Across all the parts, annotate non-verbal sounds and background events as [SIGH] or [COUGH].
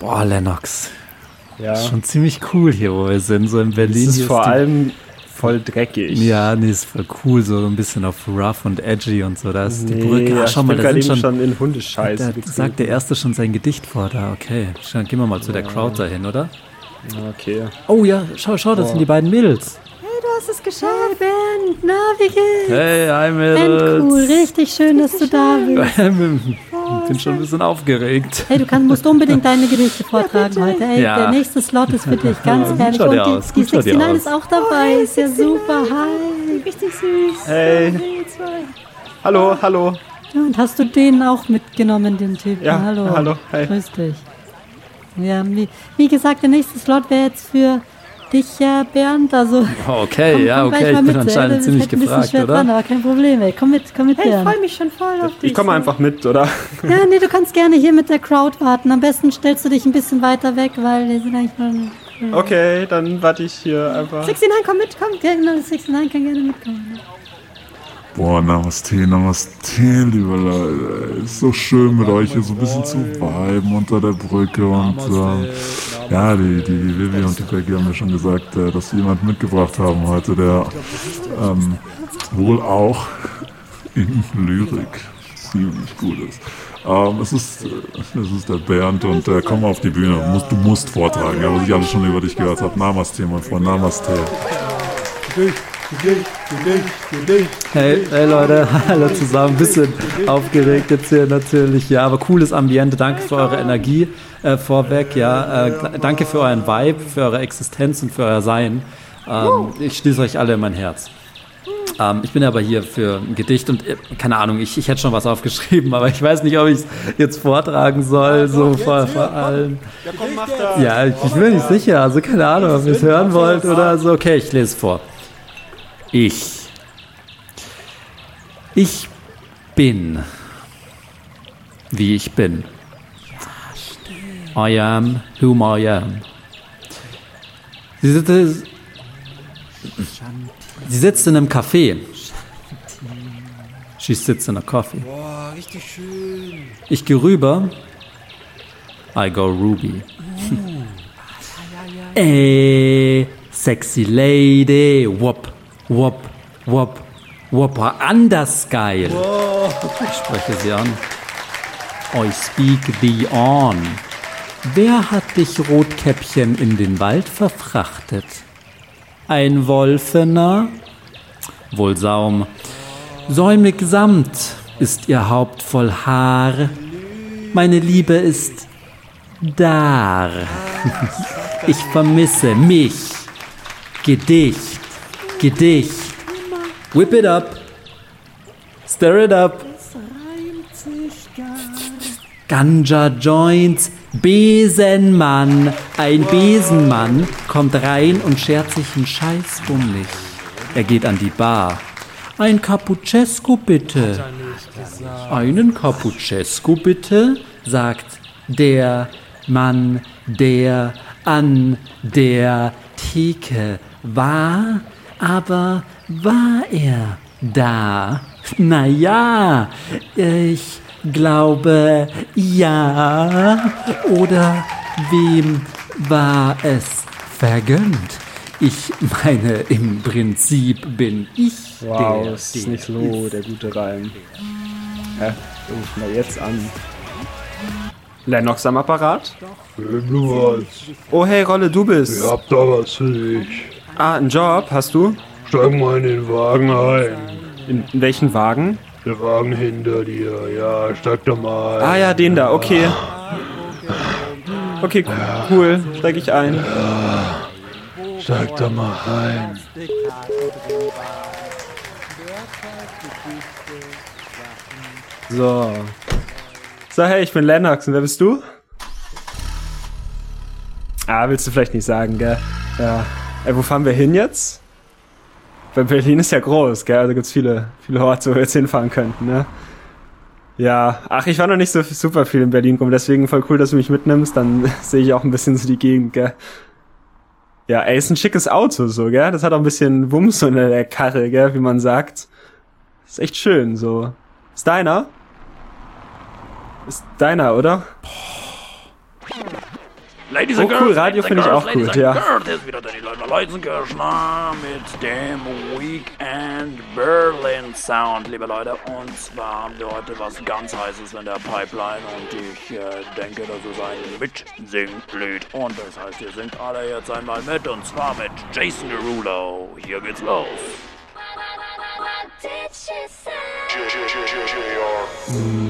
Boah, Lennox. Ja. Ist schon ziemlich cool hier, wo wir sind, so in Berlin. Es ist Hier vor die- allem voll dreckig. Ja, nee, ist voll cool, so ein bisschen auf rough und edgy und so. Da ist die Nee, Brücke. ja, Ah, schau ich mal, da sind schon. schon in Hundescheiße. Da getreten. sagt der Erste schon sein Gedicht vor da. Okay, schon, gehen wir mal zu der Crowd dahin, oder? Okay. Oh ja, schau, schau, das sind die beiden Mädels. Du hast es geschafft, Ben. Na, wie geht's? Hey, hi Ben, cool. Richtig schön, dass du da bist. [LAUGHS] Ich bin schon ein bisschen aufgeregt. Hey, du kannst, musst unbedingt deine Gedichte [LAUGHS] vortragen heute. Hey, Ja. der nächste Slot ist für dich. Ganz Gut ehrlich. Und die, aus, die gut schaut ihr 69 aus. ist auch dabei. Ist ja super. Hi. Richtig süß. Hey. Hallo, hallo. Ja, und hast du den auch mitgenommen, den Typen? Ja, hallo. hallo, hi. Grüß dich. Ja, wie, wie gesagt, der nächste Slot wäre jetzt für dich, äh, Bernd. Also, Okay, komm, ja, komm gleich okay, mal ich bin mit, ey. anscheinend Das ziemlich ist ein bisschen gefragt, schwer oder? Dran, aber kein Problem, ey. Komm mit, komm mit, Hey, ich Bernd. freue mich schon voll auf dich. Ich komme einfach mit, oder? Ja, nee, du kannst gerne hier mit der Crowd warten. Am besten stellst du dich ein bisschen weiter weg, weil wir sind eigentlich nur... Okay, dann warte ich hier einfach. 69, komm mit, komm. Ja, genau, 69 kann gerne mitkommen. Boah, Namaste, Namaste, liebe Leute. Ist so schön mit euch hier so ein bisschen zu viben unter der Brücke und ähm, ja, die, die, die Vivi und die Becky haben mir schon gesagt, äh, dass sie jemanden mitgebracht haben heute, der ähm, wohl auch in Lyrik ziemlich gut ist. Ähm, es ist, äh, es ist der Bernd und äh, komm auf die Bühne. Du musst, du musst vortragen, ja, was ich alles schon über dich gehört habe. Namaste, mein Freund, Namaste. Hey, hey Leute, [LAUGHS] hallo zusammen. Bisschen aufgeregt jetzt hier natürlich, ja, aber cooles Ambiente. Danke für eure Energie äh, vorweg, ja. Äh, danke für euren Vibe, für eure Existenz und für euer Sein. Ähm, ich schließe euch alle in mein Herz. Ähm, ich bin aber hier für ein Gedicht und äh, keine Ahnung, ich, ich hätte schon was [LAUGHS] aufgeschrieben, aber ich weiß nicht, ob ich es jetzt vortragen soll, so vor, vor allem. Ja, komm, mach das. Ja, ich, ich bin nicht sicher, also keine Ahnung, ob ihr es hören wollt oder so. Okay, ich lese vor. Ich. Ich bin, wie ich bin. I am whom I am. Sie sitzt, sie sitzt in einem Café. She sits in a coffee. Boah, richtig schön. Ich gehe rüber. I go Ruby. [LAUGHS] Ey, sexy lady. Wop, wop, wop, wop. Anders geil. Ich spreche sie an. I speak thee on. Wer hat dich Rotkäppchen in den Wald verfrachtet? Ein Wolfener? Wohl Saum. Säumig samt ist ihr Haupt voll Haar. Meine Liebe ist dar. [LAUGHS] Ich vermisse mich. Gedicht, Gedicht. Whip it up. Stir it up. Ganja Joints, Besenmann. Ein Besenmann kommt rein und schert sich einen Scheiß um mich. Er geht an die Bar. Ein Cappuccesco bitte. Einen Cappuccesco bitte, sagt der Mann, der an der Theke war, aber war er da? Na ja, ich glaube ja. Oder wem war es vergönnt? Ich meine, im Prinzip bin ich Wow, der, das ist der nicht so der gute Reim. Hä? Ruf mal jetzt an. Lennox am Apparat? Oh, hey, Rolle, du bist. Ich hab da was für dich. Ah, einen Job hast du? Steig mal in den Wagen ein. In, in welchen Wagen? Der Wagen hinter dir, ja, steig da mal ein. Ah ja, den da, okay. Okay, cool. Steig ich ein. Steig da mal ein. So. So, hey, ich bin Lennox und wer bist du? Ah, willst du vielleicht nicht sagen, gell? Ja. Ey, wo fahren wir hin jetzt? Weil Berlin ist ja groß, gell? Also gibt's viele, viele Orte, wo wir jetzt hinfahren könnten, ne? Ja, ach, ich war noch nicht so super viel in Berlin rum, deswegen voll cool, dass du mich mitnimmst, dann [LAUGHS] sehe ich auch ein bisschen so die Gegend, gell? Ja, ey, ist ein schickes Auto, so, gell? Das hat auch ein bisschen Wumms unter der Karre, gell, wie man sagt. Ist echt schön, so. Ist deiner? Ist deiner, oder? Ladies Oh, and cool, Girls, Radio Ladies finde ich and auch Girls, gut, Ladies ja. and Girls, Hier ist wieder Danny Leutner Leisenkirchner mit dem Weekend Berlin Sound, liebe Leute. Und zwar haben wir heute was ganz Heißes in der Pipeline und ich äh, denke, das ist ein Mitsinglied. Und das heißt, ihr singt alle jetzt einmal mit und zwar mit Jason Derulo. Hier geht's los.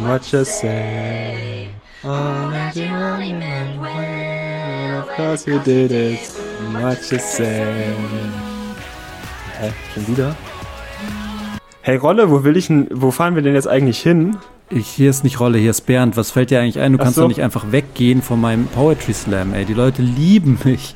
What you say? Oh, that you only meant when, of course you did it. What you say? Hä, schon wieder? Hey Rolle, wo will ich denn, wo fahren wir denn jetzt eigentlich hin? Ich, hier ist nicht Rolle, hier ist Bernd. Was fällt dir eigentlich ein? Du Ach kannst so. doch nicht einfach weggehen von meinem Poetry Slam, ey. Die Leute lieben mich.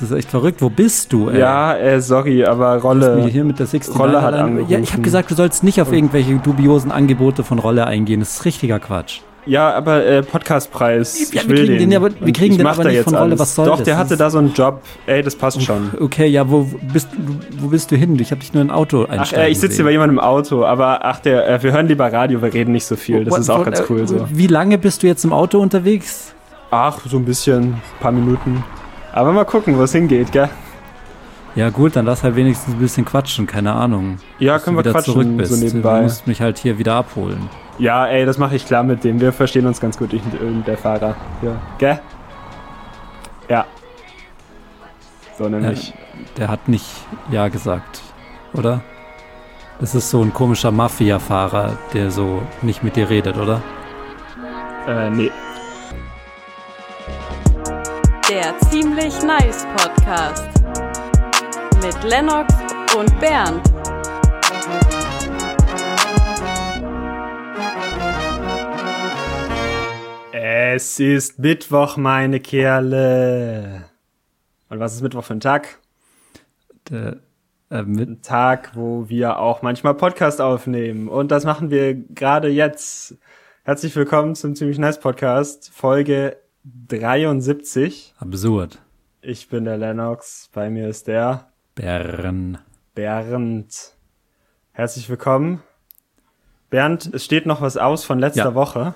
Das ist echt verrückt. Wo bist du, ey? Ja, äh, sorry, aber Du Rolle. hier mit der 69 Rolle hat allein- Ja, ich habe angerufen. gesagt, du sollst nicht auf irgendwelche dubiosen Angebote von Rolle eingehen. Das ist richtiger Quatsch. Ja, aber äh, Podcastpreis. Ja, ich wir will kriegen den ja aber- wir kriegen ich den aber da nicht jetzt von Rolle. Was soll Doch, das? der hatte da so einen Job. Ey, das passt schon. Okay, ja, wo bist du, wo bist du hin? Ich habe dich nur in ein Auto Ach, einsteigen äh, ich sitze hier bei jemandem im Auto, aber ach, der, äh, wir hören lieber Radio, wir reden nicht so viel. Das Wo- ist auch wo- ganz cool äh, so. Wie lange bist du jetzt im Auto unterwegs? Ach, so ein bisschen, paar Minuten. Aber mal gucken, wo es hingeht, gell? Ja gut, dann lass halt wenigstens ein bisschen quatschen, keine Ahnung. Ja, können du wir quatschen, zurück bist. so Du nebenbei. musst mich halt hier wieder abholen. Ja, ey, das mache ich klar mit dem. Wir verstehen uns ganz gut, ich und der Fahrer. Ja. Gell? Ja. So nämlich. Der hat nicht Ja gesagt, oder? Das ist so ein komischer Mafia-Fahrer, der so nicht mit dir redet, oder? Äh, nee. Der Ziemlich Nice Podcast. Mit Lennox und Bernd. Es ist Mittwoch, meine Kerle. Und was ist Mittwoch für ein Tag? Der, äh, Ein Tag, wo wir auch manchmal Podcast aufnehmen. Und das machen wir gerade jetzt. Herzlich willkommen zum Ziemlich Nice Podcast, Folge 73. absurd. Ich bin der Lennox, bei mir ist der Bern. Bernd. Herzlich willkommen. Bernd, es steht noch was aus von letzter Ja. Woche.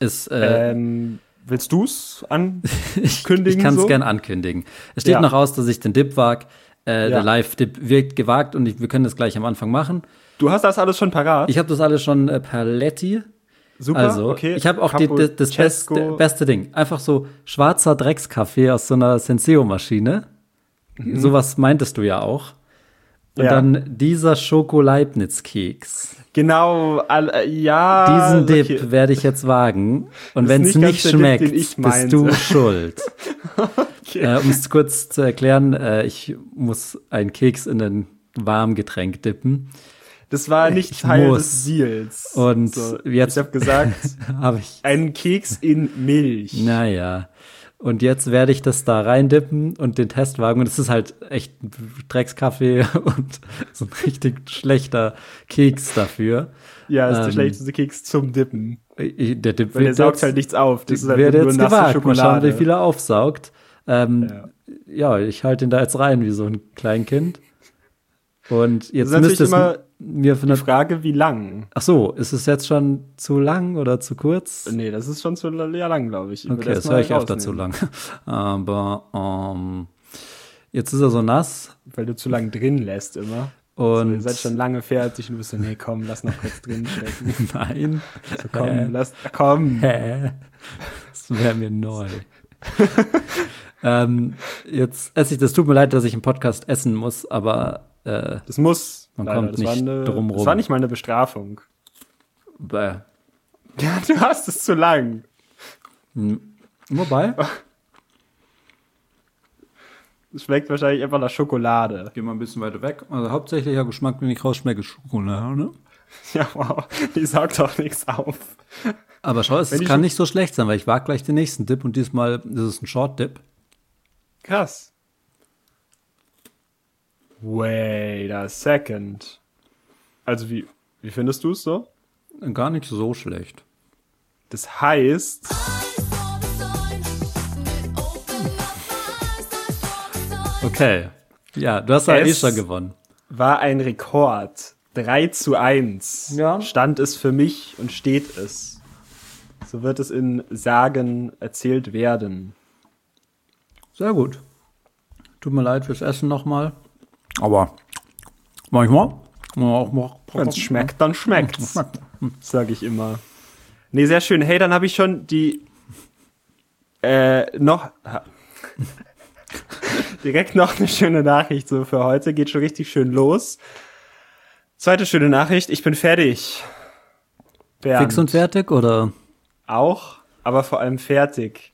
Ist, äh, Ähm, willst du's [LAUGHS] ich ankündigen? ich kann es so? gern ankündigen. Es steht Ja. noch aus, dass ich den Dip wag. Äh, Ja. Der Live-Dip wird gewagt und ich, wir können das gleich am Anfang machen. Du hast das alles schon parat? Ich habe das alles schon äh, per Letti. Super, Also, okay. ich habe auch die, die, das Cappuccesco. beste, beste Ding. Einfach so schwarzer Dreckskaffee aus so einer Senseo-Maschine. Sowas meintest du ja auch. Und. Ja. dann dieser Schoko-Leibniz-Keks. Genau, all, äh, ja. Diesen Dip okay. werde ich jetzt wagen. Und wenn es nicht nicht Dip, schmeckt, ich bist du schuld. [LAUGHS] äh, um es kurz zu erklären, äh, ich muss einen Keks in ein Warmgetränk dippen. Das war nicht Ich Teil muss. des Deals. Und so, jetzt- Ich habe gesagt, [LAUGHS] Habe ich. einen Keks in Milch. Naja. Und jetzt werde ich das da reindippen und den Test wagen. Und es ist halt echt ein Dreckskaffee [LAUGHS] und so ein richtig schlechter Keks dafür. Ja, ist der Ähm, schlechteste Keks zum Dippen. Der Dip Weil der wird saugt jetzt, halt nichts auf. Das ist halt wird nur jetzt nasse gewagt. Mal Schokolade. schauen, wie viel er aufsaugt. Ähm, Ja. ja. ich halte ihn da jetzt rein wie so ein Kleinkind. Und jetzt müsste es mir Die eine. Frage, wie lang? Ach so, ist es jetzt schon zu lang oder zu kurz? Nee, das ist schon zu ja, lang, glaube ich. Ich Okay, das höre ich öfter zu lang. [LAUGHS] Aber ähm, jetzt ist er so nass Weil du zu lang drin lässt immer. und So, ihr seid schon lange fertig und bist so, nee, komm, lass noch kurz drin stecken. [LAUGHS] nein, So, komm, Hä? lass, komm. hä? Das wäre mir neu. [LAUGHS] ähm, jetzt esse ich, das tut mir leid, dass ich im Podcast essen muss, aber äh, Das muss. Man leider, kommt das war nicht eine, drum Das rum. war nicht mal eine Bestrafung. bäh. Ja, [LAUGHS] du hast es zu lang. wobei, Es schmeckt wahrscheinlich einfach nach Schokolade. geh mal ein bisschen weiter weg. Also hauptsächlicher Geschmack, den ich rausschmecke, ist Schokolade. [LAUGHS] Ja, wow. Die saugt auch nichts auf. Aber schau, es kann nicht so schlecht sein, weil ich wage gleich den nächsten Dip und diesmal ist es ein Short Dip. Krass. Wait a second. Also wie, wie findest du es so? Gar nicht so schlecht. Das heißt, Okay. Ja, du hast ja eh gewonnen. war ein Rekord. 3 zu 1 Ja. stand es für mich und steht es. So wird es in Sagen erzählt werden. Sehr gut. Tut mir leid fürs Essen nochmal. Aber manchmal. Wenn es schmeckt, dann schmeckt's. Sag ich immer. Nee, sehr schön. Hey, dann habe ich schon die äh, noch [LAUGHS] direkt noch eine schöne Nachricht so für heute. Geht schon richtig schön los. Zweite schöne Nachricht. Ich bin fertig. Bernd. Fix und fertig oder? auch, aber vor allem fertig.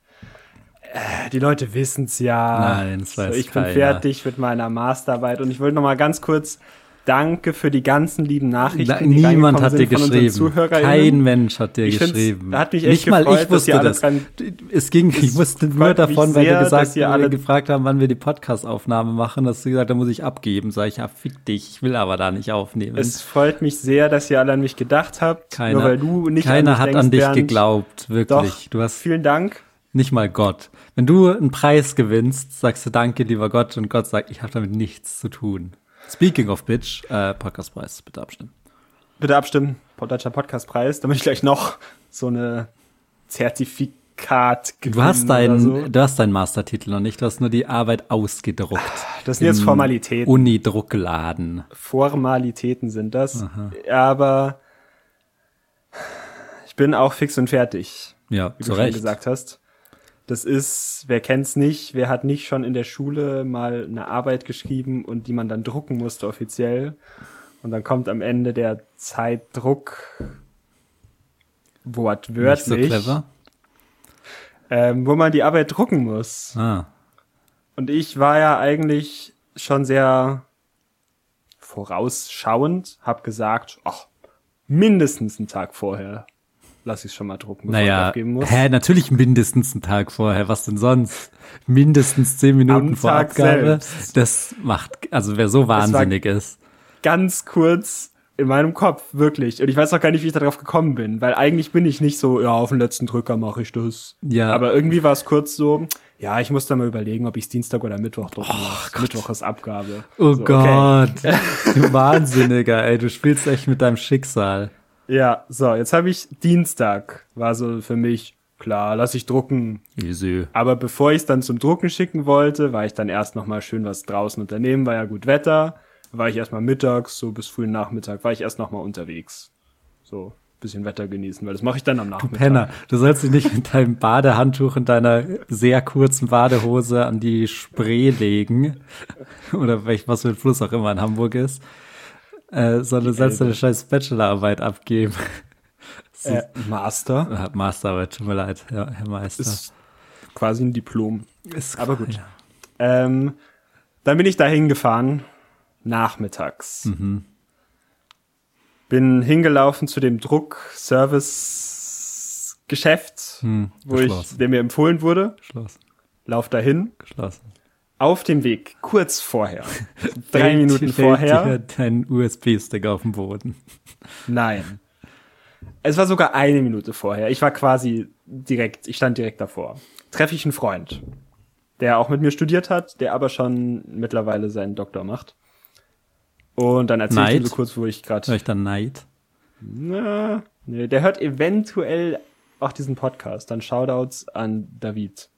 Die Leute wissen's ja. Nein, das weiß Ich bin keiner. fertig mit meiner Masterarbeit und ich wollte noch mal ganz kurz Danke für die ganzen lieben Nachrichten. Na, niemand hat dir geschrieben. Kein Mensch hat dir Ich geschrieben. hat mich echt Nicht mal gefreut, ich dass ihr wusste das. dran- Es ging, ich wusste nur davon, weil sehr, du gesagt, dass ihr weil alle- wir gefragt haben, wann wir die Podcast-Aufnahme machen, dass du gesagt hast, da muss ich abgeben. Sag ich, ja, fick dich, ich will aber da nicht aufnehmen. Es freut mich sehr, dass ihr alle an mich gedacht habt. keiner, nur weil du nicht keiner an mich hat denkst, an dich Bernd. geglaubt, wirklich. Doch, Du hast vielen Dank. Nicht mal Gott. Wenn du einen Preis gewinnst, sagst du Danke, lieber Gott, und Gott sagt, ich habe damit nichts zu tun. Speaking of Bitch, äh, Podcastpreis, bitte abstimmen. Bitte abstimmen. Deutscher Podcastpreis. Damit ich gleich noch so eine Zertifikat Du hast deinen, so. du hast deinen Mastertitel noch nicht, du hast nur die Arbeit ausgedruckt. Das sind jetzt Formalitäten. Uni-Druckladen. Formalitäten sind das. Aber ich bin auch fix und fertig, Ja, wie zu du schon Recht. gesagt hast. Das ist, wer kennt's nicht, wer hat nicht schon in der Schule mal eine Arbeit geschrieben und die man dann drucken musste offiziell. Und dann kommt am Ende der Zeitdruck Nicht wortwörtlich, so clever. ähm, wo man die Arbeit drucken muss. Ah, Und ich war ja eigentlich schon sehr vorausschauend, hab gesagt, ach, mindestens einen Tag vorher lass ich schon mal drucken, bevor ich naja, abgeben muss. hä, natürlich mindestens einen Tag vorher. Was denn sonst? Mindestens zehn Minuten Am vor Tag Abgabe. selbst. Das macht, also wer so wahnsinnig ist. Ganz kurz in meinem Kopf, wirklich. Und ich weiß auch gar nicht, wie ich darauf gekommen bin, weil eigentlich bin ich nicht so, ja, auf den letzten Drücker mache ich das. Ja. Aber irgendwie war es kurz so, ja, ich muss da mal überlegen, ob ich Dienstag oder Mittwoch drucken lasse. Mittwoch ist Abgabe. Oh So, okay. Gott, [LAUGHS] du Wahnsinniger, ey, du spielst echt mit deinem Schicksal. Ja, so, jetzt habe ich Dienstag, war so für mich, klar, lass ich drucken. Easy. Aber bevor ich es dann zum Drucken schicken wollte, war ich dann erst noch mal schön was draußen unternehmen, war ja gut Wetter. War ich erstmal mittags, so bis frühen Nachmittag, war ich erst noch mal unterwegs. So, bisschen Wetter genießen, weil das mache ich dann am Nachmittag. Penner, du sollst dich nicht mit deinem Badehandtuch und deiner sehr kurzen Badehose an die Spree legen. Oder welch, was für ein Fluss auch immer in Hamburg ist. Äh, sondern du sollst deine scheiß Bachelorarbeit abgeben. [LAUGHS] Äh, Master Masterarbeit, tut mir leid, ja, Herr Meister. ist quasi ein Diplom. Ist aber gut. Ja. Ähm, dann bin ich da hingefahren, nachmittags. Mhm. Bin hingelaufen zu dem Druck-Service-Geschäft, Hm, wo ich, der mir empfohlen wurde. Geschlossen, Lauf dahin. geschlossen. Auf dem Weg, kurz vorher, [LAUGHS] drei Minuten vorher. dir dein USB-Stick auf den Boden. Nein. Es war sogar eine Minute vorher. Ich war quasi direkt, ich stand direkt davor. Treffe ich einen Freund, der auch mit mir studiert hat, der aber schon mittlerweile seinen Doktor macht. Und dann erzählt ich so kurz, wo ich Hör gerade. ich dann Neid? Na, nee, der hört eventuell auch diesen Podcast. Dann Shoutouts an David.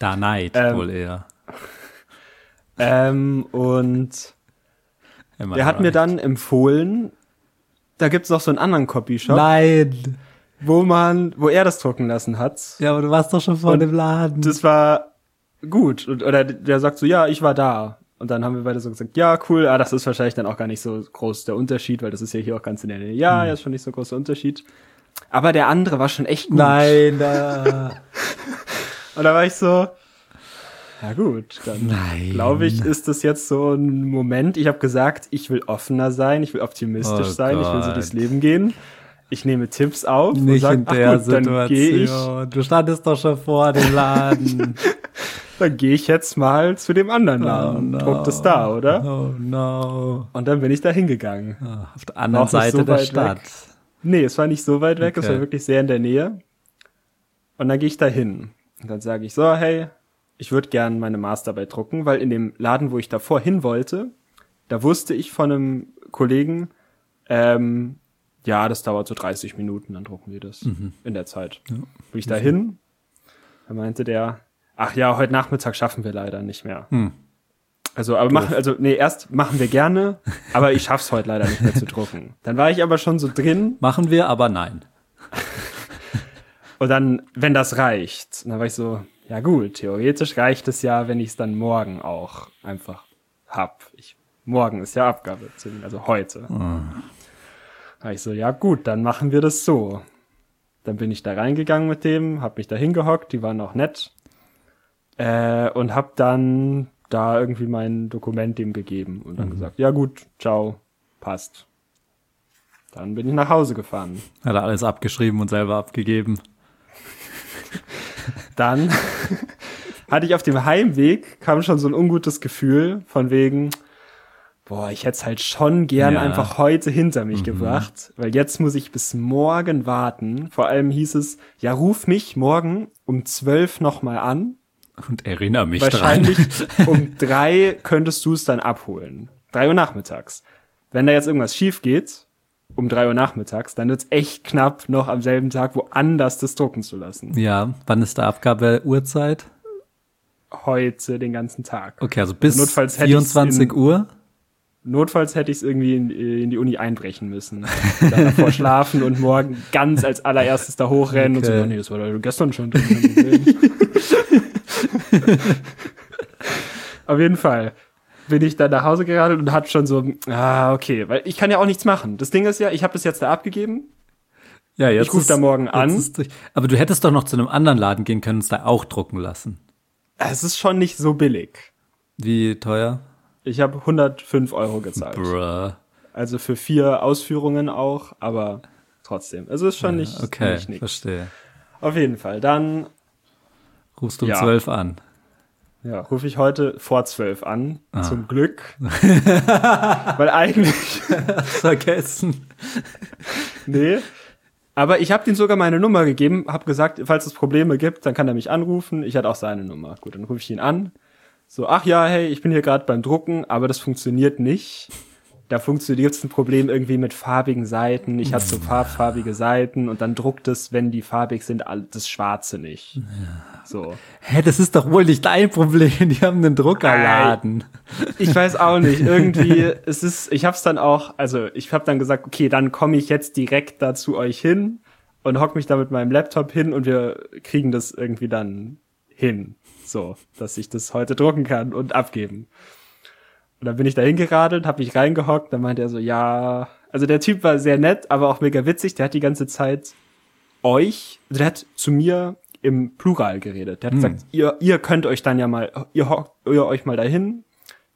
Da Neid Ähm, wohl eher. Ähm, und Immer der hat mir dann empfohlen, da gibt's noch so einen anderen Copyshop, Nein! wo man, wo er das drucken lassen hat. Ja, aber du warst doch schon vor Und dem Laden. das war gut. Und, oder der sagt so, ja, ich war da. Und dann haben wir beide so gesagt, ja, cool, ah, das ist wahrscheinlich dann auch gar nicht so groß der Unterschied, weil das ist ja hier auch ganz in der Nähe. Ja, ja, ist schon nicht so groß der Unterschied. Aber der andere war schon echt gut. Nein, da. [LAUGHS] Und da war ich so, ja gut, dann glaube ich, ist das jetzt so ein Moment. Ich habe gesagt, ich will offener sein, ich will optimistisch Oh sein, ich will so Gott. durchs Leben gehen. Ich nehme Tipps auf und Nicht sag, in ach der gut, dann gehe ich, Situation. Du standest doch schon vor dem Laden. [LAUGHS] dann gehe ich jetzt mal zu dem anderen Laden und druck das da, oder? Oh no. Und dann bin ich da hingegangen. Ah, Auf der anderen Seite so der Stadt. weg. Nee, es war nicht so weit weg, es Okay. war wirklich sehr in der Nähe. Und dann gehe ich da hin. Und dann sage ich so, hey, ich würde gern meine Masterarbeit drucken, weil in dem Laden, wo ich davor hin wollte, da wusste ich von einem Kollegen, ähm, ja, das dauert so 30 Mhm. Minuten, dann drucken wir das in der Zeit. Bin ich da hin, da meinte der, ach ja, heute Nachmittag schaffen wir leider nicht mehr. Also, aber machen, also, nee, erst machen wir gerne, aber ich schaff's heute leider nicht mehr zu drucken. [LAUGHS] Dann war ich aber schon so drin Machen wir, aber nein. [LAUGHS] und dann, wenn das reicht, dann war ich so, ja gut, theoretisch reicht es ja, wenn ich es dann morgen auch einfach hab. Ich, morgen ist ja Abgabe, also heute. Da ich so, ja gut, dann machen wir das so. Dann bin ich da reingegangen mit dem, hab mich da hingehockt, die waren auch nett. Äh, und hab dann da irgendwie mein Dokument dem gegeben und dann gesagt, ja gut, ciao, passt. Dann bin ich nach Hause gefahren. Hat er alles abgeschrieben und selber abgegeben. Dann [LAUGHS] hatte ich auf dem Heimweg, kam schon so ein ungutes Gefühl von wegen, boah, ich hätte es halt schon gern Ja. einfach heute hinter mich gebracht, weil jetzt muss ich bis morgen warten. Vor allem hieß es, ja, ruf mich morgen um zwölf nochmal an. Und erinnere mich Wahrscheinlich dran. [LAUGHS] um drei könntest du es dann abholen. Drei Uhr nachmittags. Wenn da jetzt irgendwas schief geht, um drei Uhr nachmittags, dann wird's echt knapp, noch am selben Tag woanders das drucken zu lassen. Ja, wann ist der Abgabe Uhrzeit? Heute den ganzen Tag. Okay, also bis ich's 24 in- Uhr. Notfalls hätte ich es irgendwie in, in die Uni einbrechen müssen. [LAUGHS] Dann davor schlafen und morgen ganz als allererstes da hochrennen und Okay. so, nee, das war doch gestern schon drin. hab ich gesehen." Auf jeden Fall bin ich dann nach Hause geradelt und hatte schon so, ah, okay, weil ich kann ja auch nichts machen. Das Ding ist ja, ich habe das jetzt da abgegeben. Ja, jetzt Ich ruf ist- da morgen an. Aber du hättest doch noch zu einem anderen Laden gehen können und es da auch drucken lassen. Es ist schon nicht so billig. Wie teuer? Ich habe 105 Euro gezahlt. Bruh. Also für vier Ausführungen auch, aber trotzdem. Also ist schon nicht, Okay, nicht verstehe. Auf jeden Fall. Dann Rufst du um Ja. 12 an. Ja, rufe ich heute vor zwölf an, Ah. zum Glück. [LAUGHS] Weil eigentlich, [LAUGHS] Vergessen. nee. Aber ich habe ihm sogar meine Nummer gegeben, habe gesagt, falls es Probleme gibt, dann kann er mich anrufen. Ich hatte auch seine Nummer. Gut, dann rufe ich ihn an. So, ach ja, hey, ich bin hier gerade beim Drucken, aber das funktioniert nicht. Da funktioniert ein Problem irgendwie mit farbigen Seiten. Ich hatte so farbfarbige Seiten und dann druckt es, wenn die farbig sind, das Schwarze nicht. So. Hä, das ist doch wohl nicht dein Problem. Die haben einen Druckerladen. Ich weiß auch nicht. Irgendwie, es ist, ich hab's dann auch, also ich hab dann gesagt, okay, dann komme ich jetzt direkt da zu euch hin und hock mich da mit meinem Laptop hin und wir kriegen das irgendwie dann hin. So, dass ich das heute drucken kann und abgeben. Und dann bin ich da hingeradelt, hab mich reingehockt, dann meinte er so, ja, also der Typ war sehr nett, aber auch mega witzig, der hat die ganze Zeit euch, also der hat zu mir im Plural geredet. Der hat gesagt, ihr, ihr könnt euch dann ja mal, ihr hockt ihr euch mal dahin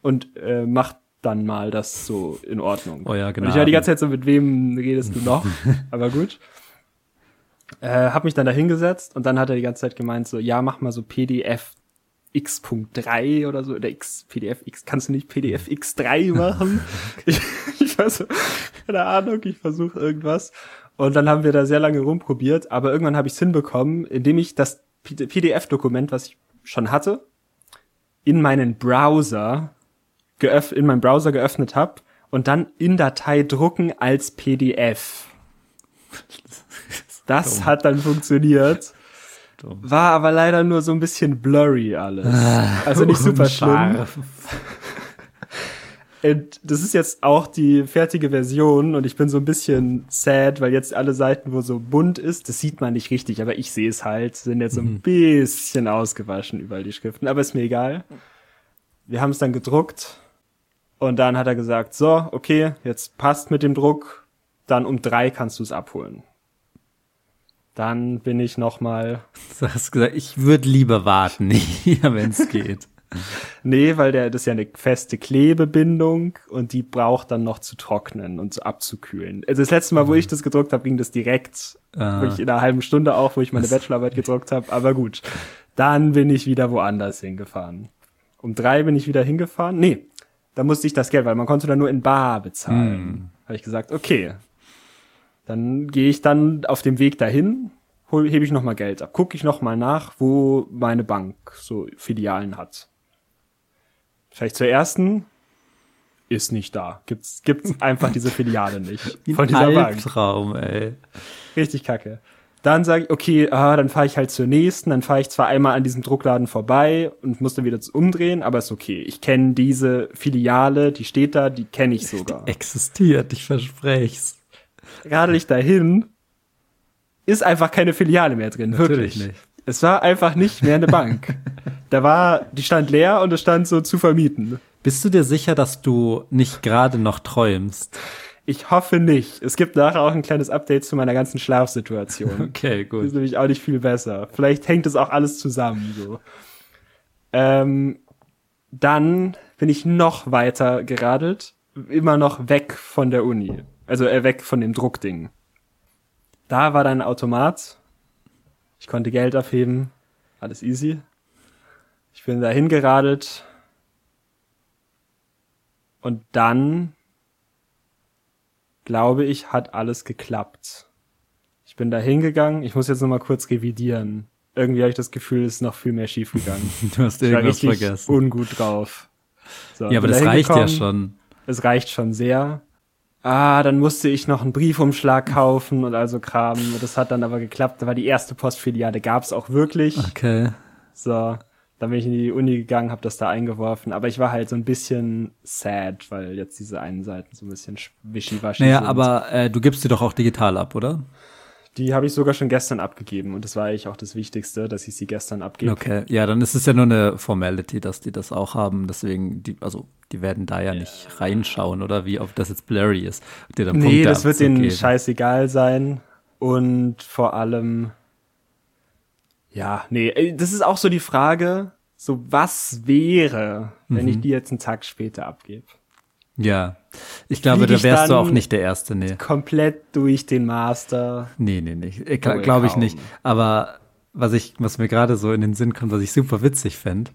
und äh, macht dann mal das so in Ordnung. Oh ja, Und genau. ich war die ganze Zeit so, mit wem redest du noch? [LAUGHS] Aber gut. Äh, hab mich dann da hingesetzt und dann hat er die ganze Zeit gemeint so, ja, mach mal so PDF X.3 oder so, oder X, PDF X, kannst du nicht PDF X3 machen? [LAUGHS] ich, ich weiß keine Ahnung, ich versuche irgendwas. Und dann haben wir da sehr lange rumprobiert, aber irgendwann habe ich es hinbekommen, indem ich das PDF-Dokument, was ich schon hatte, in meinen Browser geöff in meinem Browser geöffnet habe und dann in Datei drucken als PDF. [LAUGHS] Das hat dann funktioniert. War aber leider nur so ein bisschen blurry alles. Also nicht super schlimm. Und das ist jetzt auch die fertige Version und ich bin so ein bisschen sad, weil jetzt alle Seiten, wo so bunt ist, das sieht man nicht richtig, aber ich sehe es halt, sind jetzt so ein bisschen ausgewaschen überall die Schriften, aber ist mir egal. Wir haben es dann gedruckt und dann hat er gesagt, so, okay, jetzt passt mit dem Druck, dann um drei kannst du es abholen. Dann bin ich noch mal [LAUGHS] Du hast gesagt, ich würde lieber warten, [LAUGHS] wenn es geht. Nee, weil der, das ist ja eine feste Klebebindung und die braucht dann noch zu trocknen und zu abzukühlen. Also das letzte Mal, wo ich das gedruckt habe, ging das direkt, Ah. wirklich in einer halben Stunde auch, wo ich meine Bachelorarbeit gedruckt habe. Aber gut, dann bin ich wieder woanders hingefahren. Um drei bin ich wieder hingefahren. Nee, da musste ich das Geld, weil man konnte da nur in Bar bezahlen. Habe ich gesagt, okay, dann gehe ich dann auf dem Weg dahin, hol, hebe ich noch mal Geld ab, gucke ich noch mal nach, wo meine Bank so Filialen hat. Vielleicht zur ersten ist nicht da. Gibt's gibt's einfach diese Filiale nicht [LAUGHS] von dieser Bank. Albtraum, ey. Richtig kacke. Dann sage ich, okay, ah, dann fahre ich halt zur nächsten. Dann fahre ich zwar einmal an diesem Druckladen vorbei und muss dann wieder umdrehen, aber ist okay. Ich kenne diese Filiale, die steht da, die kenne ich sogar. Existiert, ich versprech's. Radel ich dahin, ist einfach keine Filiale mehr drin, Natürlich wirklich. nicht. Es war einfach nicht mehr eine Bank. da war, die stand leer und es stand so zu vermieten. Bist du dir sicher, dass du nicht gerade noch träumst? Ich hoffe nicht. Es gibt nachher auch ein kleines Update zu meiner ganzen Schlafsituation. [LAUGHS] Okay, gut. ist nämlich auch nicht viel besser. Vielleicht hängt es auch alles zusammen. So. Ähm, dann bin ich noch weiter geradelt, immer noch weg von der Uni, also äh, weg von dem Druckding. Da war dann ein Automat. Ich konnte Geld abheben, alles easy. Ich bin dahin geradelt und dann glaube ich, hat alles geklappt. Ich bin da hingegangen. Ich muss jetzt noch mal kurz revidieren. Irgendwie habe ich das Gefühl, es ist noch viel mehr schief gegangen. [LAUGHS] Du hast Ich war irgendwas vergessen. ungut drauf. So, Ja, aber das da reicht ja schon. Es reicht schon sehr. Ah, dann musste ich noch einen Briefumschlag kaufen und also Kram. Das hat dann aber geklappt. Da war die erste Postfiliale, gab's auch wirklich. Okay. So, dann bin ich in die Uni gegangen, habe das da eingeworfen. Aber ich war halt so ein bisschen sad, weil jetzt diese einen Seiten so ein bisschen sch- wischiwaschi Naja, sind. aber äh, du gibst die doch auch digital ab, oder? Die habe ich sogar schon gestern abgegeben und das war eigentlich auch das Wichtigste, dass ich sie gestern abgebe. Okay, ja, dann ist es ja nur eine Formality, dass die das auch haben. Deswegen, die, also die werden da ja nicht reinschauen, oder wie, ob das jetzt blurry ist. Dir dann Nee, Punkte das wird denen scheißegal sein. Und vor allem, ja, nee, ey, das ist auch so die Frage, so was wäre, wenn Mhm. ich die jetzt einen Tag später abgebe? Ja, ich glaube, da wärst du auch nicht der Erste, nee. Komplett durch den Master. Nee, nee, nee, Wohl glaube ich nicht. Aber was ich, was mir gerade so in den Sinn kommt, was ich super witzig fänd,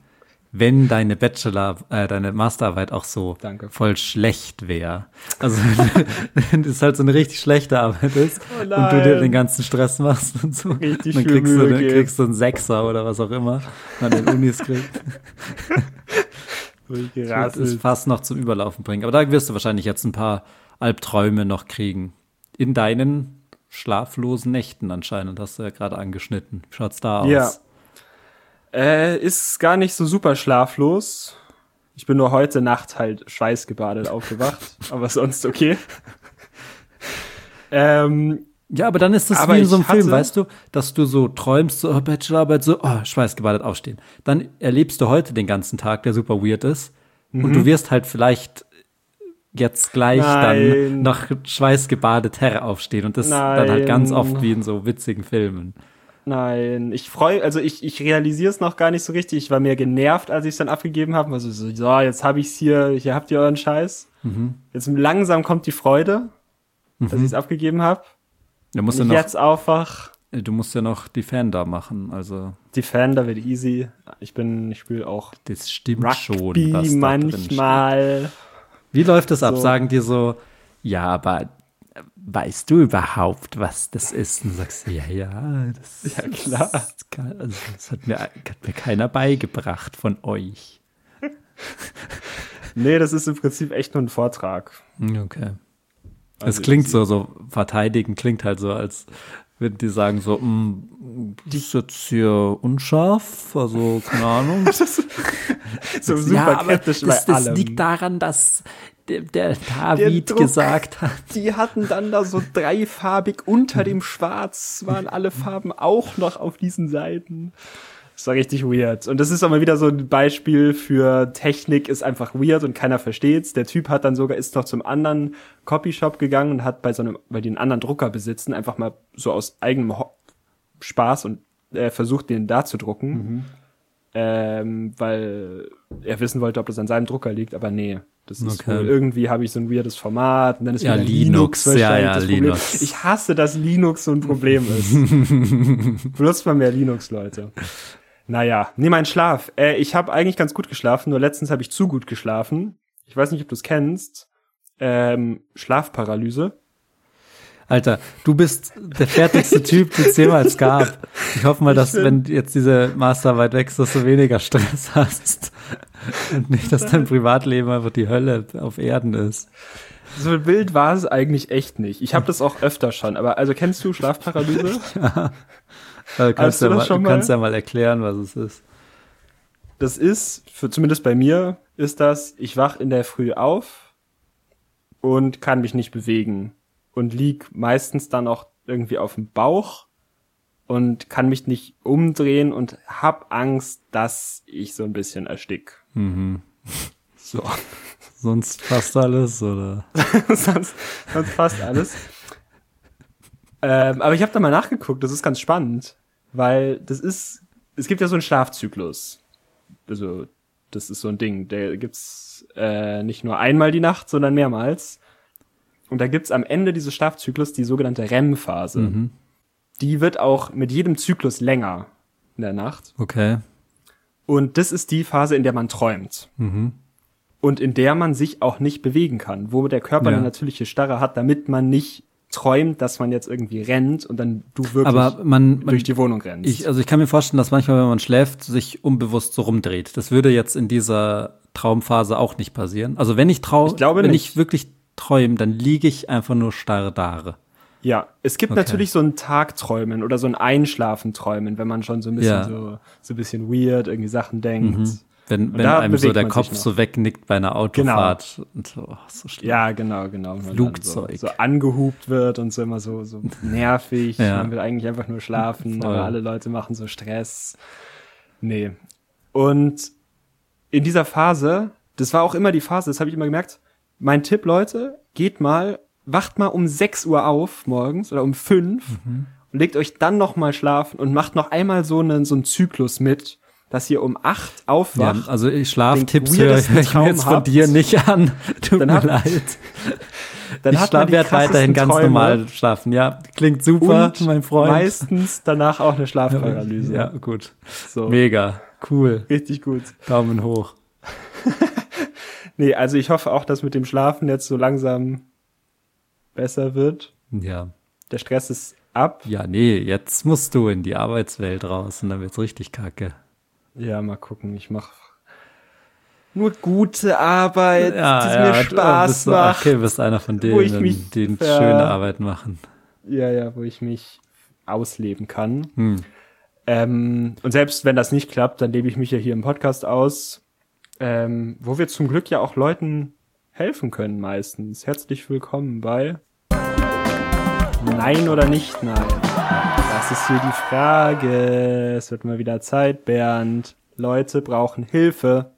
wenn deine Bachelor, äh, deine Masterarbeit auch so Danke. voll schlecht wäre. Also [LAUGHS] wenn es halt so eine richtig schlechte Arbeit ist Oh und du dir den ganzen Stress machst und so, Richtig dann kriegst du, dann kriegst du einen Sechser oder was auch immer an den Unis kriegst. [LAUGHS] Das ist fast noch zum Überlaufen bringen. Aber da wirst du wahrscheinlich jetzt ein paar Albträume noch kriegen. In deinen schlaflosen Nächten anscheinend, hast du ja gerade angeschnitten. Schaut's da aus? Ja. Äh, ist gar nicht so super schlaflos. Ich bin nur heute Nacht halt schweißgebadet aufgewacht, [LAUGHS] aber sonst okay. ähm, Ja, aber dann ist das Aber wie in so einem ich Film, weißt du, dass du so träumst, so oh, Bachelorarbeit, so, oh, schweißgebadet aufstehen. Dann erlebst du heute den ganzen Tag, der super weird ist. Und du wirst halt vielleicht jetzt gleich Mhm. Nein. dann noch schweißgebadet her aufstehen. Und das dann halt ganz Nein. oft wie in so witzigen Filmen. Nein, ich freue, also ich, ich realisiere es noch gar nicht so richtig. Ich war mehr genervt, als ich es dann abgegeben habe. Also so, so, jetzt habe ich's hier, hier habt ihr euren Scheiß. Mhm. Jetzt langsam kommt die Freude, dass ich es abgegeben habe. Du musst, ja noch, jetzt aufwach, du musst ja noch da machen. Also, da wird easy. Ich bin, ich spiele auch das stimmt schon. Rugby was da drin steht. manchmal. Wie läuft das ab? So. Sagen die so, ja, aber weißt du überhaupt, was das ist? Und du sagst, ja, ja, das [LAUGHS] Ja, klar. ist geil. Also, das hat mir, hat mir keiner beigebracht von euch. [LAUGHS] Nee, das ist im Prinzip echt nur ein Vortrag. Okay. Es Also klingt easy. so, so verteidigen klingt halt so, als würden die sagen so, "Mm, die ist jetzt hier unscharf, also keine Ahnung. [LAUGHS] So super kritisch bei das, das allem. liegt daran, dass der, der David Druck. gesagt hat. Die hatten dann da so dreifarbig unter dem Schwarz, waren alle Farben auch noch auf diesen Seiten. Das war richtig weird. Und das ist auch mal wieder so ein Beispiel für Technik ist einfach weird und keiner versteht's. Der Typ hat dann sogar, ist noch zum anderen Copyshop gegangen und hat bei so einem, bei den anderen Drucker besitzen, einfach mal so aus eigenem Ho Spaß und äh, versucht, den da zu drucken. Ähm, weil er wissen wollte, ob das an seinem Drucker liegt, aber nee. Das ist Okay. wohl irgendwie habe ich so ein weirdes Format und dann ist Ja, wieder Linux, ja, wahrscheinlich ja, das Problem. Linux. Ich hasse, dass Linux so ein Problem ist. [LAUGHS] Benutzt mal mehr Linux, Leute. [LAUGHS] Naja, nee, mein Schlaf. Äh, ich habe eigentlich ganz gut geschlafen, nur letztens habe ich zu gut geschlafen. Ich weiß nicht, ob du es kennst. Ähm, Schlafparalyse. Alter, du bist der fertigste [LAUGHS] Typ, den es jemals gab. Ich hoffe mal, dass, wenn jetzt diese Masterarbeit wächst, dass du weniger Stress [LAUGHS] hast. Und nicht, dass dein Privatleben einfach die Hölle auf Erden ist. So wild war es eigentlich echt nicht. Ich habe das auch öfter schon. Aber also kennst du Schlafparalyse? [LAUGHS] Also kannst, du ja mal, kannst ja mal erklären, was es ist. Das ist, für, zumindest bei mir, ist das, ich wach in der Früh auf und kann mich nicht bewegen. Und lieg meistens dann auch irgendwie auf dem Bauch und kann mich nicht umdrehen und hab Angst, dass ich so ein bisschen erstick. So. [LAUGHS] Sonst fast alles, oder? [LAUGHS] sonst, sonst fast alles. Ähm, aber ich habe da mal nachgeguckt, das ist ganz spannend, weil das ist, es gibt ja so einen Schlafzyklus. Also, das ist so ein Ding, der gibt's äh, nicht nur einmal die Nacht, sondern mehrmals. Und da gibt's am Ende dieses Schlafzyklus die sogenannte REM-Phase. Die wird auch mit jedem Zyklus länger in der Nacht. Okay. Und das ist die Phase, in der man träumt. Und in der man sich auch nicht bewegen kann, wo der Körper Ja. eine natürliche Starre hat, damit man nicht träumt, dass man jetzt irgendwie rennt und dann du wirklich Aber man, man durch die Wohnung rennst. Ich, also ich kann mir vorstellen, dass manchmal, wenn man schläft, sich unbewusst so rumdreht. Das würde jetzt in dieser Traumphase auch nicht passieren. Also wenn ich trau, Ich wenn nicht. ich wirklich träume, dann liege ich einfach nur starr da. ja, es gibt Okay. natürlich so ein Tagträumen oder so ein Einschlafenträumen, wenn man schon so ein bisschen Ja. so, so ein bisschen weird irgendwie Sachen denkt. Wenn, wenn einem so der Kopf. Genau. so wegnickt bei einer Autofahrt. Und so, oh, so schlimm. Ja, genau, genau. Flugzeug. So, so angehupt wird und so immer so, so nervig. [LAUGHS] Ja. Man will eigentlich einfach nur schlafen, [LAUGHS] Voll. aber alle Leute machen so Stress. Nee. Und in dieser Phase, das war auch immer die Phase, das habe ich immer gemerkt, mein Tipp, Leute, geht mal, wacht mal um 6 Uhr auf morgens oder um 5 Mhm. und legt euch dann noch mal schlafen und macht noch einmal so einen, so einen Zyklus mit, dass ihr um 8 Ja, aufwacht. also ich Schlaftipps den höre ich mir jetzt von habt, dir nicht an. Tut mir habt- leid. [LAUGHS] dann ich hat man schlaf, die werd weiterhin ganz Träume. normal schlafen. Ja, klingt super, und mein Freund. meistens danach auch eine Schlafparalyse. Ja, gut. So. Mega. Cool. Richtig gut. Daumen hoch. [LAUGHS] Nee, also ich hoffe auch, dass mit dem Schlafen jetzt so langsam besser wird. Ja. Der Stress ist ab. Ja, nee, jetzt musst du in die Arbeitswelt raus und dann wird's richtig kacke. Ja, mal gucken. Ich mache nur gute Arbeit, die ja, mir Spaß macht. Okay, bist einer von Wo ich denen, mich die ver- schöne Arbeit machen. Ja, ja, wo ich mich ausleben kann. Hm. Ähm, und selbst wenn das nicht klappt, dann lebe ich mich ja hier im Podcast aus, ähm, wo wir zum Glück ja auch Leuten helfen können meistens. Herzlich willkommen bei Nein oder nicht Nein. Das ist hier die Frage. Es wird mal wieder Zeit, Bernd. Leute brauchen Hilfe.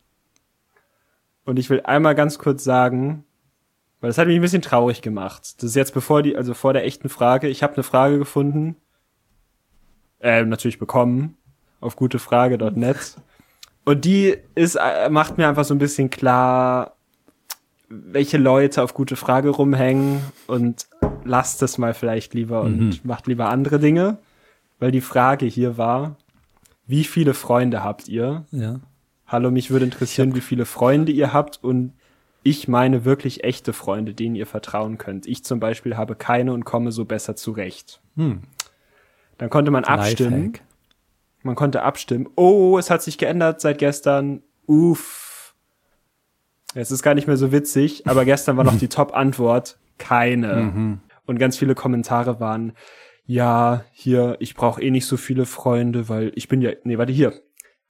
Und ich will einmal ganz kurz sagen, weil das hat mich ein bisschen traurig gemacht. Das ist jetzt bevor die, also vor der echten Frage. Ich habe eine Frage gefunden, äh, natürlich bekommen auf gutefrage.net. Und die ist, äh, macht mir einfach so ein bisschen klar, welche Leute auf gute Frage rumhängen und lasst es mal vielleicht lieber und macht lieber andere Dinge. Weil die Frage hier war, wie viele Freunde habt ihr? Ja. Hallo, mich würde interessieren, wie viele Freunde ihr habt und ich meine wirklich echte Freunde, denen ihr vertrauen könnt. Ich zum Beispiel habe keine und komme so besser zurecht. Hm. Dann konnte man abstimmen. Lifehack. Man konnte abstimmen. Oh, es hat sich geändert seit gestern. Uff. Es ist gar nicht mehr so witzig, aber gestern war noch die [LAUGHS] Top-Antwort. Keine. Und ganz viele Kommentare waren, ja, hier, ich brauche eh nicht so viele Freunde, weil ich bin ja, nee, warte, hier.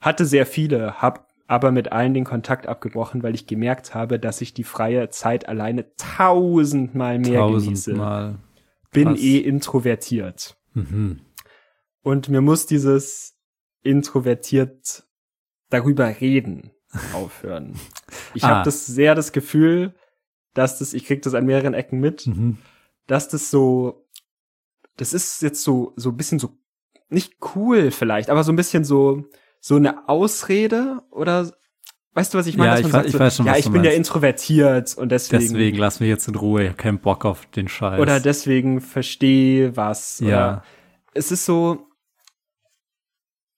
Hatte sehr viele, hab aber mit allen den Kontakt abgebrochen, weil ich gemerkt habe, dass ich die freie Zeit alleine tausendmal mehr genieße Tausendmal. bin Krass. eh introvertiert. Mhm. Und mir muss dieses introvertiert darüber reden [LAUGHS] aufhören. Ich Ah. habe das sehr das Gefühl, dass das, ich krieg das an mehreren Ecken mit, Mhm. dass das so, das ist jetzt so, so ein bisschen so, nicht cool vielleicht, aber so ein bisschen so, so eine Ausrede oder, weißt du, was ich meine? Ja, ich man we- sagt ich so, weiß schon, ja, was ich bin ja introvertiert und deswegen, Deswegen lass mich jetzt in Ruhe. Ich hab keinen Bock auf den Scheiß. oder deswegen verstehe was. Ja. Es ist so,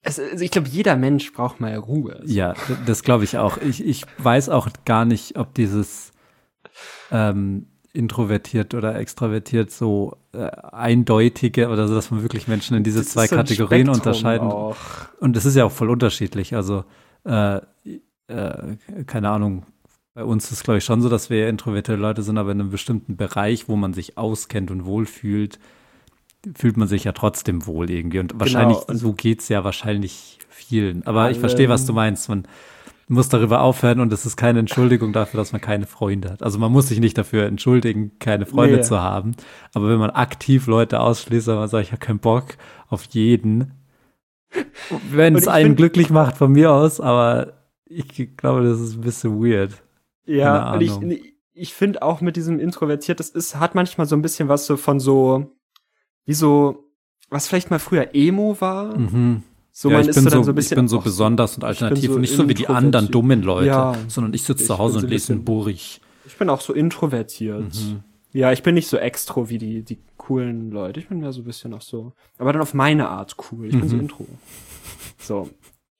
es, also ich glaube, jeder Mensch braucht mal Ruhe. Ja, das glaube ich auch. Ich, ich weiß auch gar nicht, ob dieses, ähm, introvertiert oder extravertiert so äh, eindeutige oder so, dass man wirklich Menschen in diese Das zwei so Kategorien Spektrum unterscheiden. Auch. Und das ist ja auch voll unterschiedlich. Also, äh, äh, keine Ahnung, bei uns ist es, glaube ich, schon so, dass wir introvertierte Leute sind, aber in einem bestimmten Bereich, wo man sich auskennt und wohlfühlt, fühlt man sich ja trotzdem wohl irgendwie. Und wahrscheinlich, Genau, so geht's ja wahrscheinlich vielen. Aber ich verstehe, was du meinst. Man muss darüber aufhören und es ist keine Entschuldigung dafür, dass man keine Freunde hat. Also man muss sich nicht dafür entschuldigen, keine Freunde Nee. zu haben. Aber wenn man aktiv Leute ausschließt, weil man sagt, ich habe keinen Bock auf jeden, wenn es einen glücklich macht von mir aus, aber ich glaube, das ist ein bisschen weird. Ja, und ich, ich finde auch mit diesem introvertiert, das ist, hat manchmal so ein bisschen was so von so, wie so, was vielleicht mal früher Emo war. Mhm. So, ja, ich bin so so, bisschen. ich bin so besonders und alternativ so und nicht so wie die anderen dummen Leute, Ja. sondern ich sitze zu Hause und lese ein Buch. Ich, bin auch so introvertiert. Mhm. Ja, ich bin nicht so extro wie die, die coolen Leute. Ich bin mehr so ein bisschen auch so. Aber dann auf meine Art cool. Ich bin so Mhm. intro. So.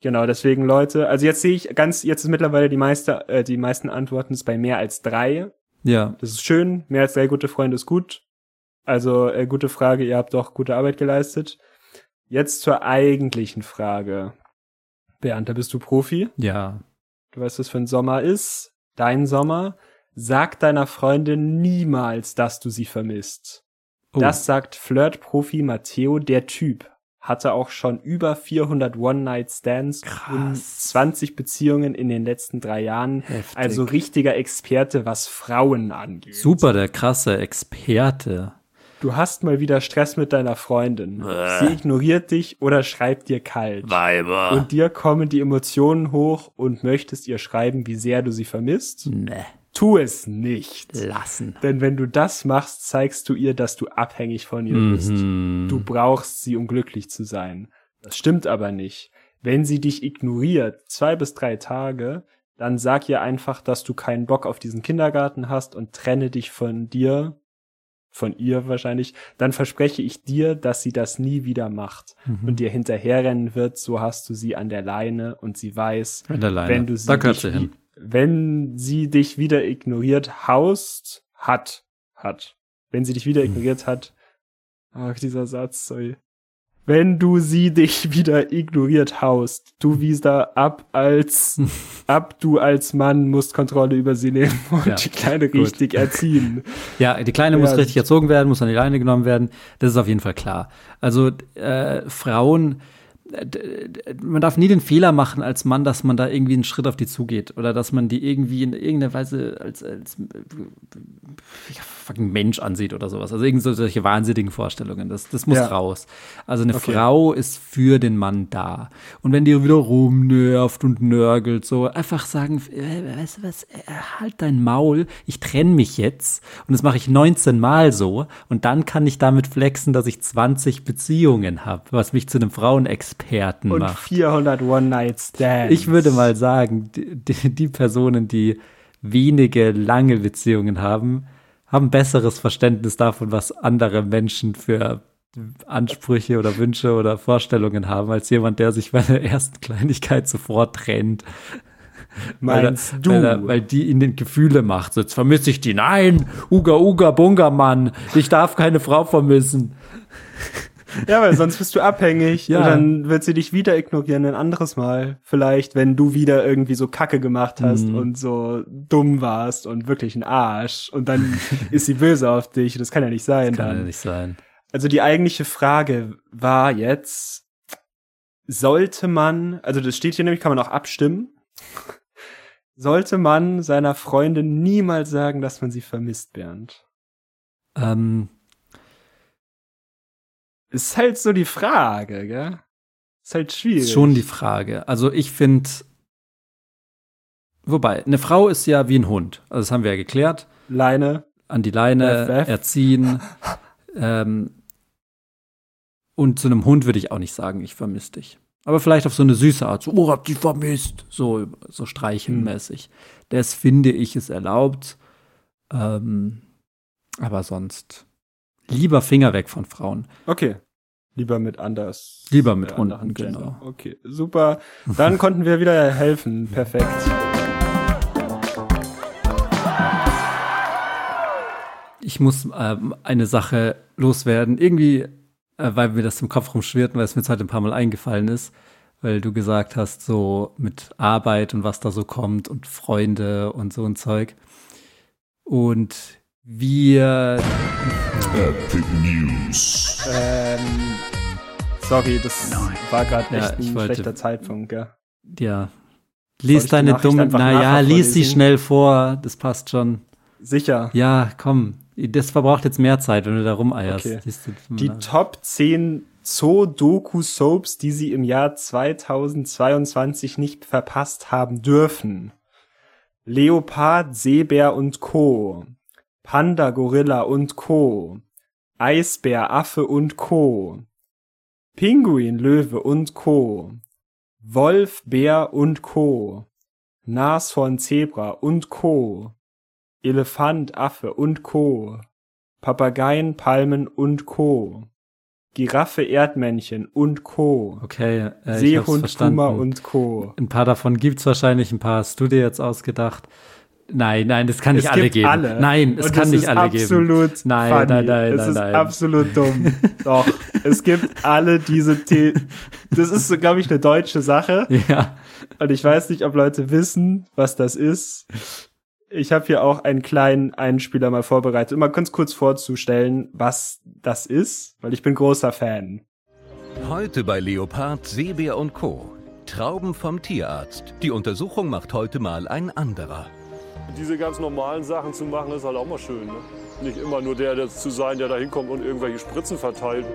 Genau, deswegen Leute, also jetzt sehe ich ganz, jetzt ist mittlerweile die meiste, äh, die meisten Antworten ist bei mehr als drei. ja, Das ist schön. Mehr als drei gute Freunde ist gut. Also, äh, gute Frage, ihr habt doch gute Arbeit geleistet. Jetzt zur eigentlichen Frage. Bernd, da bist du Profi. ja. Du weißt, was für ein Sommer ist. Dein Sommer. Sag deiner Freundin niemals, dass du sie vermisst. Oh. Das sagt Flirt-Profi Matteo, der Typ. Hatte auch schon über 400 One-Night-Stands und Krass. 20 Beziehungen in den letzten drei Jahren. Heftig. Also richtiger Experte, was Frauen angeht. Super, der krasse Experte. Du hast mal wieder Stress mit deiner Freundin. Sie ignoriert dich oder schreibt dir kalt. Weiber. Und dir kommen die Emotionen hoch und möchtest ihr schreiben, wie sehr du sie vermisst? Ne, Tu es nicht. lassen. Denn wenn du das machst, zeigst du ihr, dass du abhängig von ihr bist. Mhm. Du brauchst sie, um glücklich zu sein. Das stimmt aber nicht. Wenn sie dich ignoriert, zwei bis drei Tage, dann sag ihr einfach, dass du keinen Bock auf diesen Kindergarten hast und trenne dich von dir, von ihr wahrscheinlich. Dann verspreche ich dir, dass sie das nie wieder macht Mhm. und dir hinterherrennen wird. So hast du sie an der Leine und sie weiß, wenn du sie da dich sie hin. wenn sie dich wieder ignoriert, haust, hat, hat. Wenn sie dich wieder Hm. ignoriert hat, ach, dieser Satz, sorry. Wenn du sie dich [LAUGHS] wieder ignoriert haust, du wieder ab als, [LAUGHS] ab du als Mann musst Kontrolle über sie nehmen [LAUGHS] und Ja, die Kleine gut. richtig erziehen. Ja, die Kleine Ja, muss richtig erzogen werden, muss an die Leine genommen werden. Das ist auf jeden Fall klar. Also äh, Frauen, man darf nie den Fehler machen als Mann, dass man da irgendwie einen Schritt auf die zugeht oder dass man die irgendwie in irgendeiner Weise als, als fucking Mensch ansieht oder sowas. Also irgend so solche wahnsinnigen Vorstellungen. Das, das muss Ja. raus. Also eine Okay. Frau ist für den Mann da. Und wenn die wieder rumnervt und nörgelt, so einfach sagen, äh, weißt du was, äh, halt dein Maul, ich trenne mich jetzt. Und das mache ich 19 Mal so. Und dann kann ich damit flexen, dass ich 20 Beziehungen habe, was mich zu einem Frauenexperten Und macht. 400 One-Night-Stands. Ich würde mal sagen, die, die, Personen, die wenige lange Beziehungen haben, haben besseres Verständnis davon, was andere Menschen für Ansprüche oder Wünsche oder Vorstellungen haben, als jemand, der sich bei der ersten Kleinigkeit sofort trennt. Meinst weil, er- du? Weil, er, weil die ihnen Gefühle macht. So, jetzt vermisse ich die. Nein, Uga, Uga, Bunga, Mann. Ich darf keine Frau vermissen. Ja, weil sonst bist du abhängig Ja. und dann wird sie dich wieder ignorieren ein anderes Mal. Vielleicht, wenn du wieder irgendwie so Kacke gemacht hast Mhm. und so dumm warst und wirklich ein Arsch und dann [LAUGHS] ist sie böse auf dich. Das kann ja nicht sein Kann ja dann. nicht sein. Also die eigentliche Frage war jetzt, sollte man, also das steht hier nämlich, kann man auch abstimmen, [LAUGHS] sollte man seiner Freundin niemals sagen, dass man sie vermisst, Bernd? Ähm, Ist halt so die Frage, gell? Ist halt schwierig. Ist schon die Frage. Also ich finde, wobei, eine Frau ist ja wie ein Hund. Also das haben wir ja geklärt. Leine. An die Leine, weff. erziehen. [LAUGHS] ähm, und zu einem Hund würde ich auch nicht sagen, ich vermisse dich. Aber vielleicht auf so eine süße Art, so, oh, hab dich vermisst. So, so streichelmäßig. Das finde ich ist erlaubt. Ähm, aber sonst lieber Finger weg von Frauen. Okay. Lieber mit anders. Lieber mit äh, anderen genau. Okay, super. Dann konnten wir wieder helfen. Perfekt. ich muss ähm, eine Sache loswerden. Irgendwie, äh, weil mir das im Kopf rumschwirrt, weil es mir jetzt heute ein paar Mal eingefallen ist, weil du gesagt hast, so mit Arbeit und was da so kommt und Freunde und so ein Zeug. Und wir. Epic News. Ähm, sorry, das war gerade Ja, echt ich ein wollte- schlechter Zeitpunkt, gell? Ja. Lies deine dumme. Naja, lies sie schnell vor. Das passt schon. Sicher. Ja, komm. Das verbraucht jetzt mehr Zeit, wenn du da rumeierst. Okay. Die Top 10 Zoo-Doku-Soaps, die sie im Jahr 2022 nicht verpasst haben dürfen. Leopard, Seebär und Co. Panda, Gorilla und Co. Eisbär, Affe und Co. Pinguin, Löwe und Co. Wolf, Bär und Co. Nashorn, Zebra und Co. Elefant, Affe und Co. Papageien, Palmen und Co. Giraffe, Erdmännchen und Co. Okay, äh, ich hab's Seehund. Puma und Co. Ein paar davon gibt's wahrscheinlich, ein paar hast du dir jetzt ausgedacht. Nein, nein, das kann nicht Es alle gibt geben. alle. Nein, es Und kann das nicht ist alle geben. absolut Nein, funny. nein, nein, Es nein, ist nein. absolut dumm. [LAUGHS] Doch, es gibt alle diese The Das ist, glaube ich, eine deutsche Sache. Ja, Und ich weiß nicht, ob Leute wissen, was das ist. Ich habe hier auch einen kleinen Einspieler mal vorbereitet, um mal ganz kurz vorzustellen, was das ist, weil ich bin großer Fan. Heute bei Leopard, Seebär und Co. Trauben vom Tierarzt. Die Untersuchung macht heute mal ein anderer. Diese ganz normalen Sachen zu machen, ist halt auch mal schön. Ne? Nicht immer nur der, der zu sein, der da hinkommt und irgendwelche Spritzen verteilt.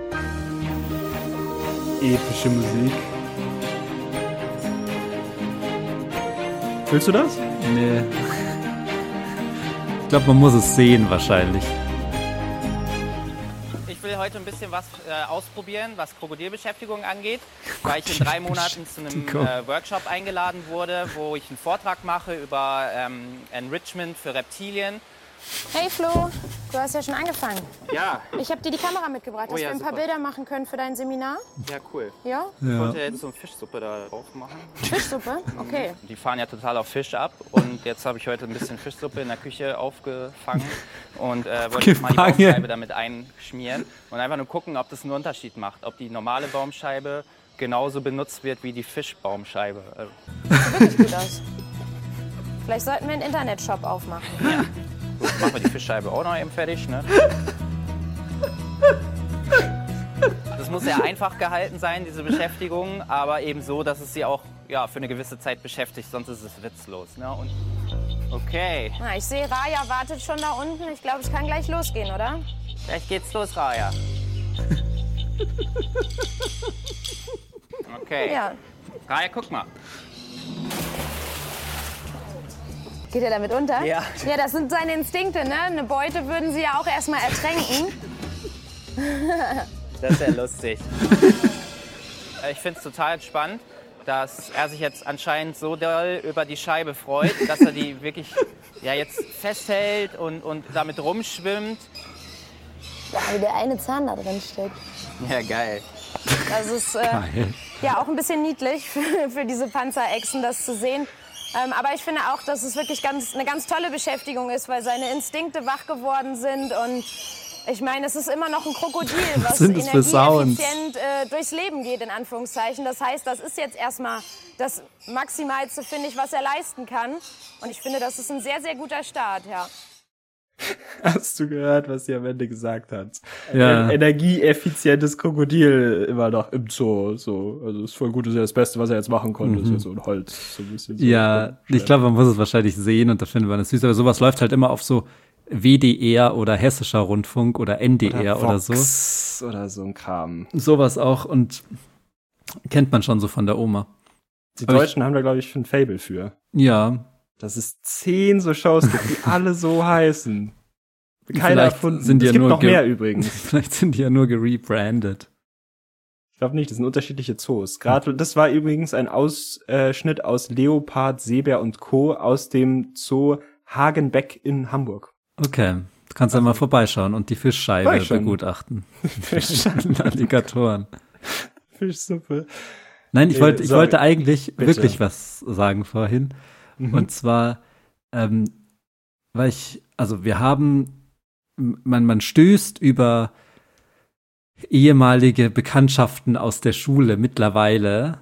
Epische Musik. Fühlst du das? nee. Ich glaube, man muss es sehen wahrscheinlich. Heute ein bisschen was äh, ausprobieren, was Krokodilbeschäftigung angeht, [LAUGHS] weil ich in drei Monaten zu einem äh, Workshop eingeladen wurde, wo ich einen Vortrag mache über ähm, Enrichment für Reptilien. Hey Flo, du hast ja schon angefangen. Ja, Ich habe dir die Kamera mitgebracht, dass Oh ja, wir ein paar super. Bilder machen können für dein Seminar. ja, cool. Ja? Ich Ja. wollte jetzt so eine Fischsuppe da drauf machen. Fischsuppe? Okay. [LAUGHS] Die fahren ja total auf Fisch ab und jetzt habe ich heute ein bisschen Fischsuppe in der Küche aufgefangen und äh, wollte jetzt mal die. Baumscheibe damit einschmieren und einfach nur gucken, ob das einen Unterschied macht, ob die normale Baumscheibe genauso benutzt wird wie die Fischbaumscheibe. Äh, Wirklich gut aus. Vielleicht sollten wir einen Internetshop aufmachen. Gut, machen wir die Fischscheibe auch noch eben fertig, ne? Das muss sehr einfach gehalten sein, diese Beschäftigung, aber eben so, dass es sie auch ja, für eine gewisse Zeit beschäftigt, sonst ist es witzlos. Ne? Und okay, Na, ich sehe, Raya wartet schon da unten. Ich glaube, es kann gleich losgehen, oder? vielleicht geht's los, Raya. [LAUGHS] Okay, Ja. Raya, guck mal. Geht er damit unter? Ja. Ja, das sind seine Instinkte, ne? Eine Beute würden sie ja auch erstmal ertränken. [LAUGHS] Das ist ja lustig. Äh, ich finde es total spannend, dass er sich jetzt anscheinend so doll über die Scheibe freut, dass er die wirklich ja, jetzt festhält und, und damit rumschwimmt. Ja, wie der eine Zahn da drin steckt. Ja, geil. Das ist äh, ja auch ein bisschen niedlich für, für diese Panzerechsen, das zu sehen. Ähm, aber ich finde auch, dass es wirklich ganz, eine ganz tolle Beschäftigung ist, weil seine Instinkte wach geworden sind. Und ich meine, es ist immer noch ein Krokodil, was Sounds? energieeffizient äh, durchs Leben geht, in Anführungszeichen. Das heißt, das ist jetzt erstmal das Maximalste, finde ich, was er leisten kann. Und ich finde, das ist ein sehr, sehr guter Start, ja. [LAUGHS] Hast du gehört, was sie am Ende gesagt hat? Ja. Ein energieeffizientes Krokodil immer noch im Zoo. So. Also ist voll gut, das ist ja das Beste, was er jetzt machen konnte. Ist ja so ein Holz. So ein bisschen so. Ja, ich glaube, man muss es wahrscheinlich sehen und da findet man es süß. Aber sowas läuft halt immer auf so WDR oder Hessischer Rundfunk oder NDR oder, so. Vox Oder so ein Kram. Sowas auch und kennt man schon so von der Oma. Die Aber ich- Deutschen haben da, glaube ich, ein Fable für. Ja, Dass es zehn so Shows gibt, die alle so [LAUGHS] heißen. Keiner erfunden. sind die es ja gibt noch mehr [LAUGHS] übrigens. vielleicht sind die ja nur gerebrandet. Ich glaube nicht, das sind unterschiedliche Zoos. Gerade das war übrigens ein Ausschnitt aus Leopard, Seebär und Co. aus dem Zoo Hagenbeck in Hamburg. Okay, du kannst ja mal vorbeischauen und die Fischscheibe begutachten. [LAUGHS] Alligatoren. Fischsuppe. Nein, ich wollte, ich wollte eigentlich Bitte. wirklich was sagen vorhin. Mhm. Und zwar, ähm, weil ich, also wir haben man, man stößt über ehemalige Bekanntschaften aus der Schule mittlerweile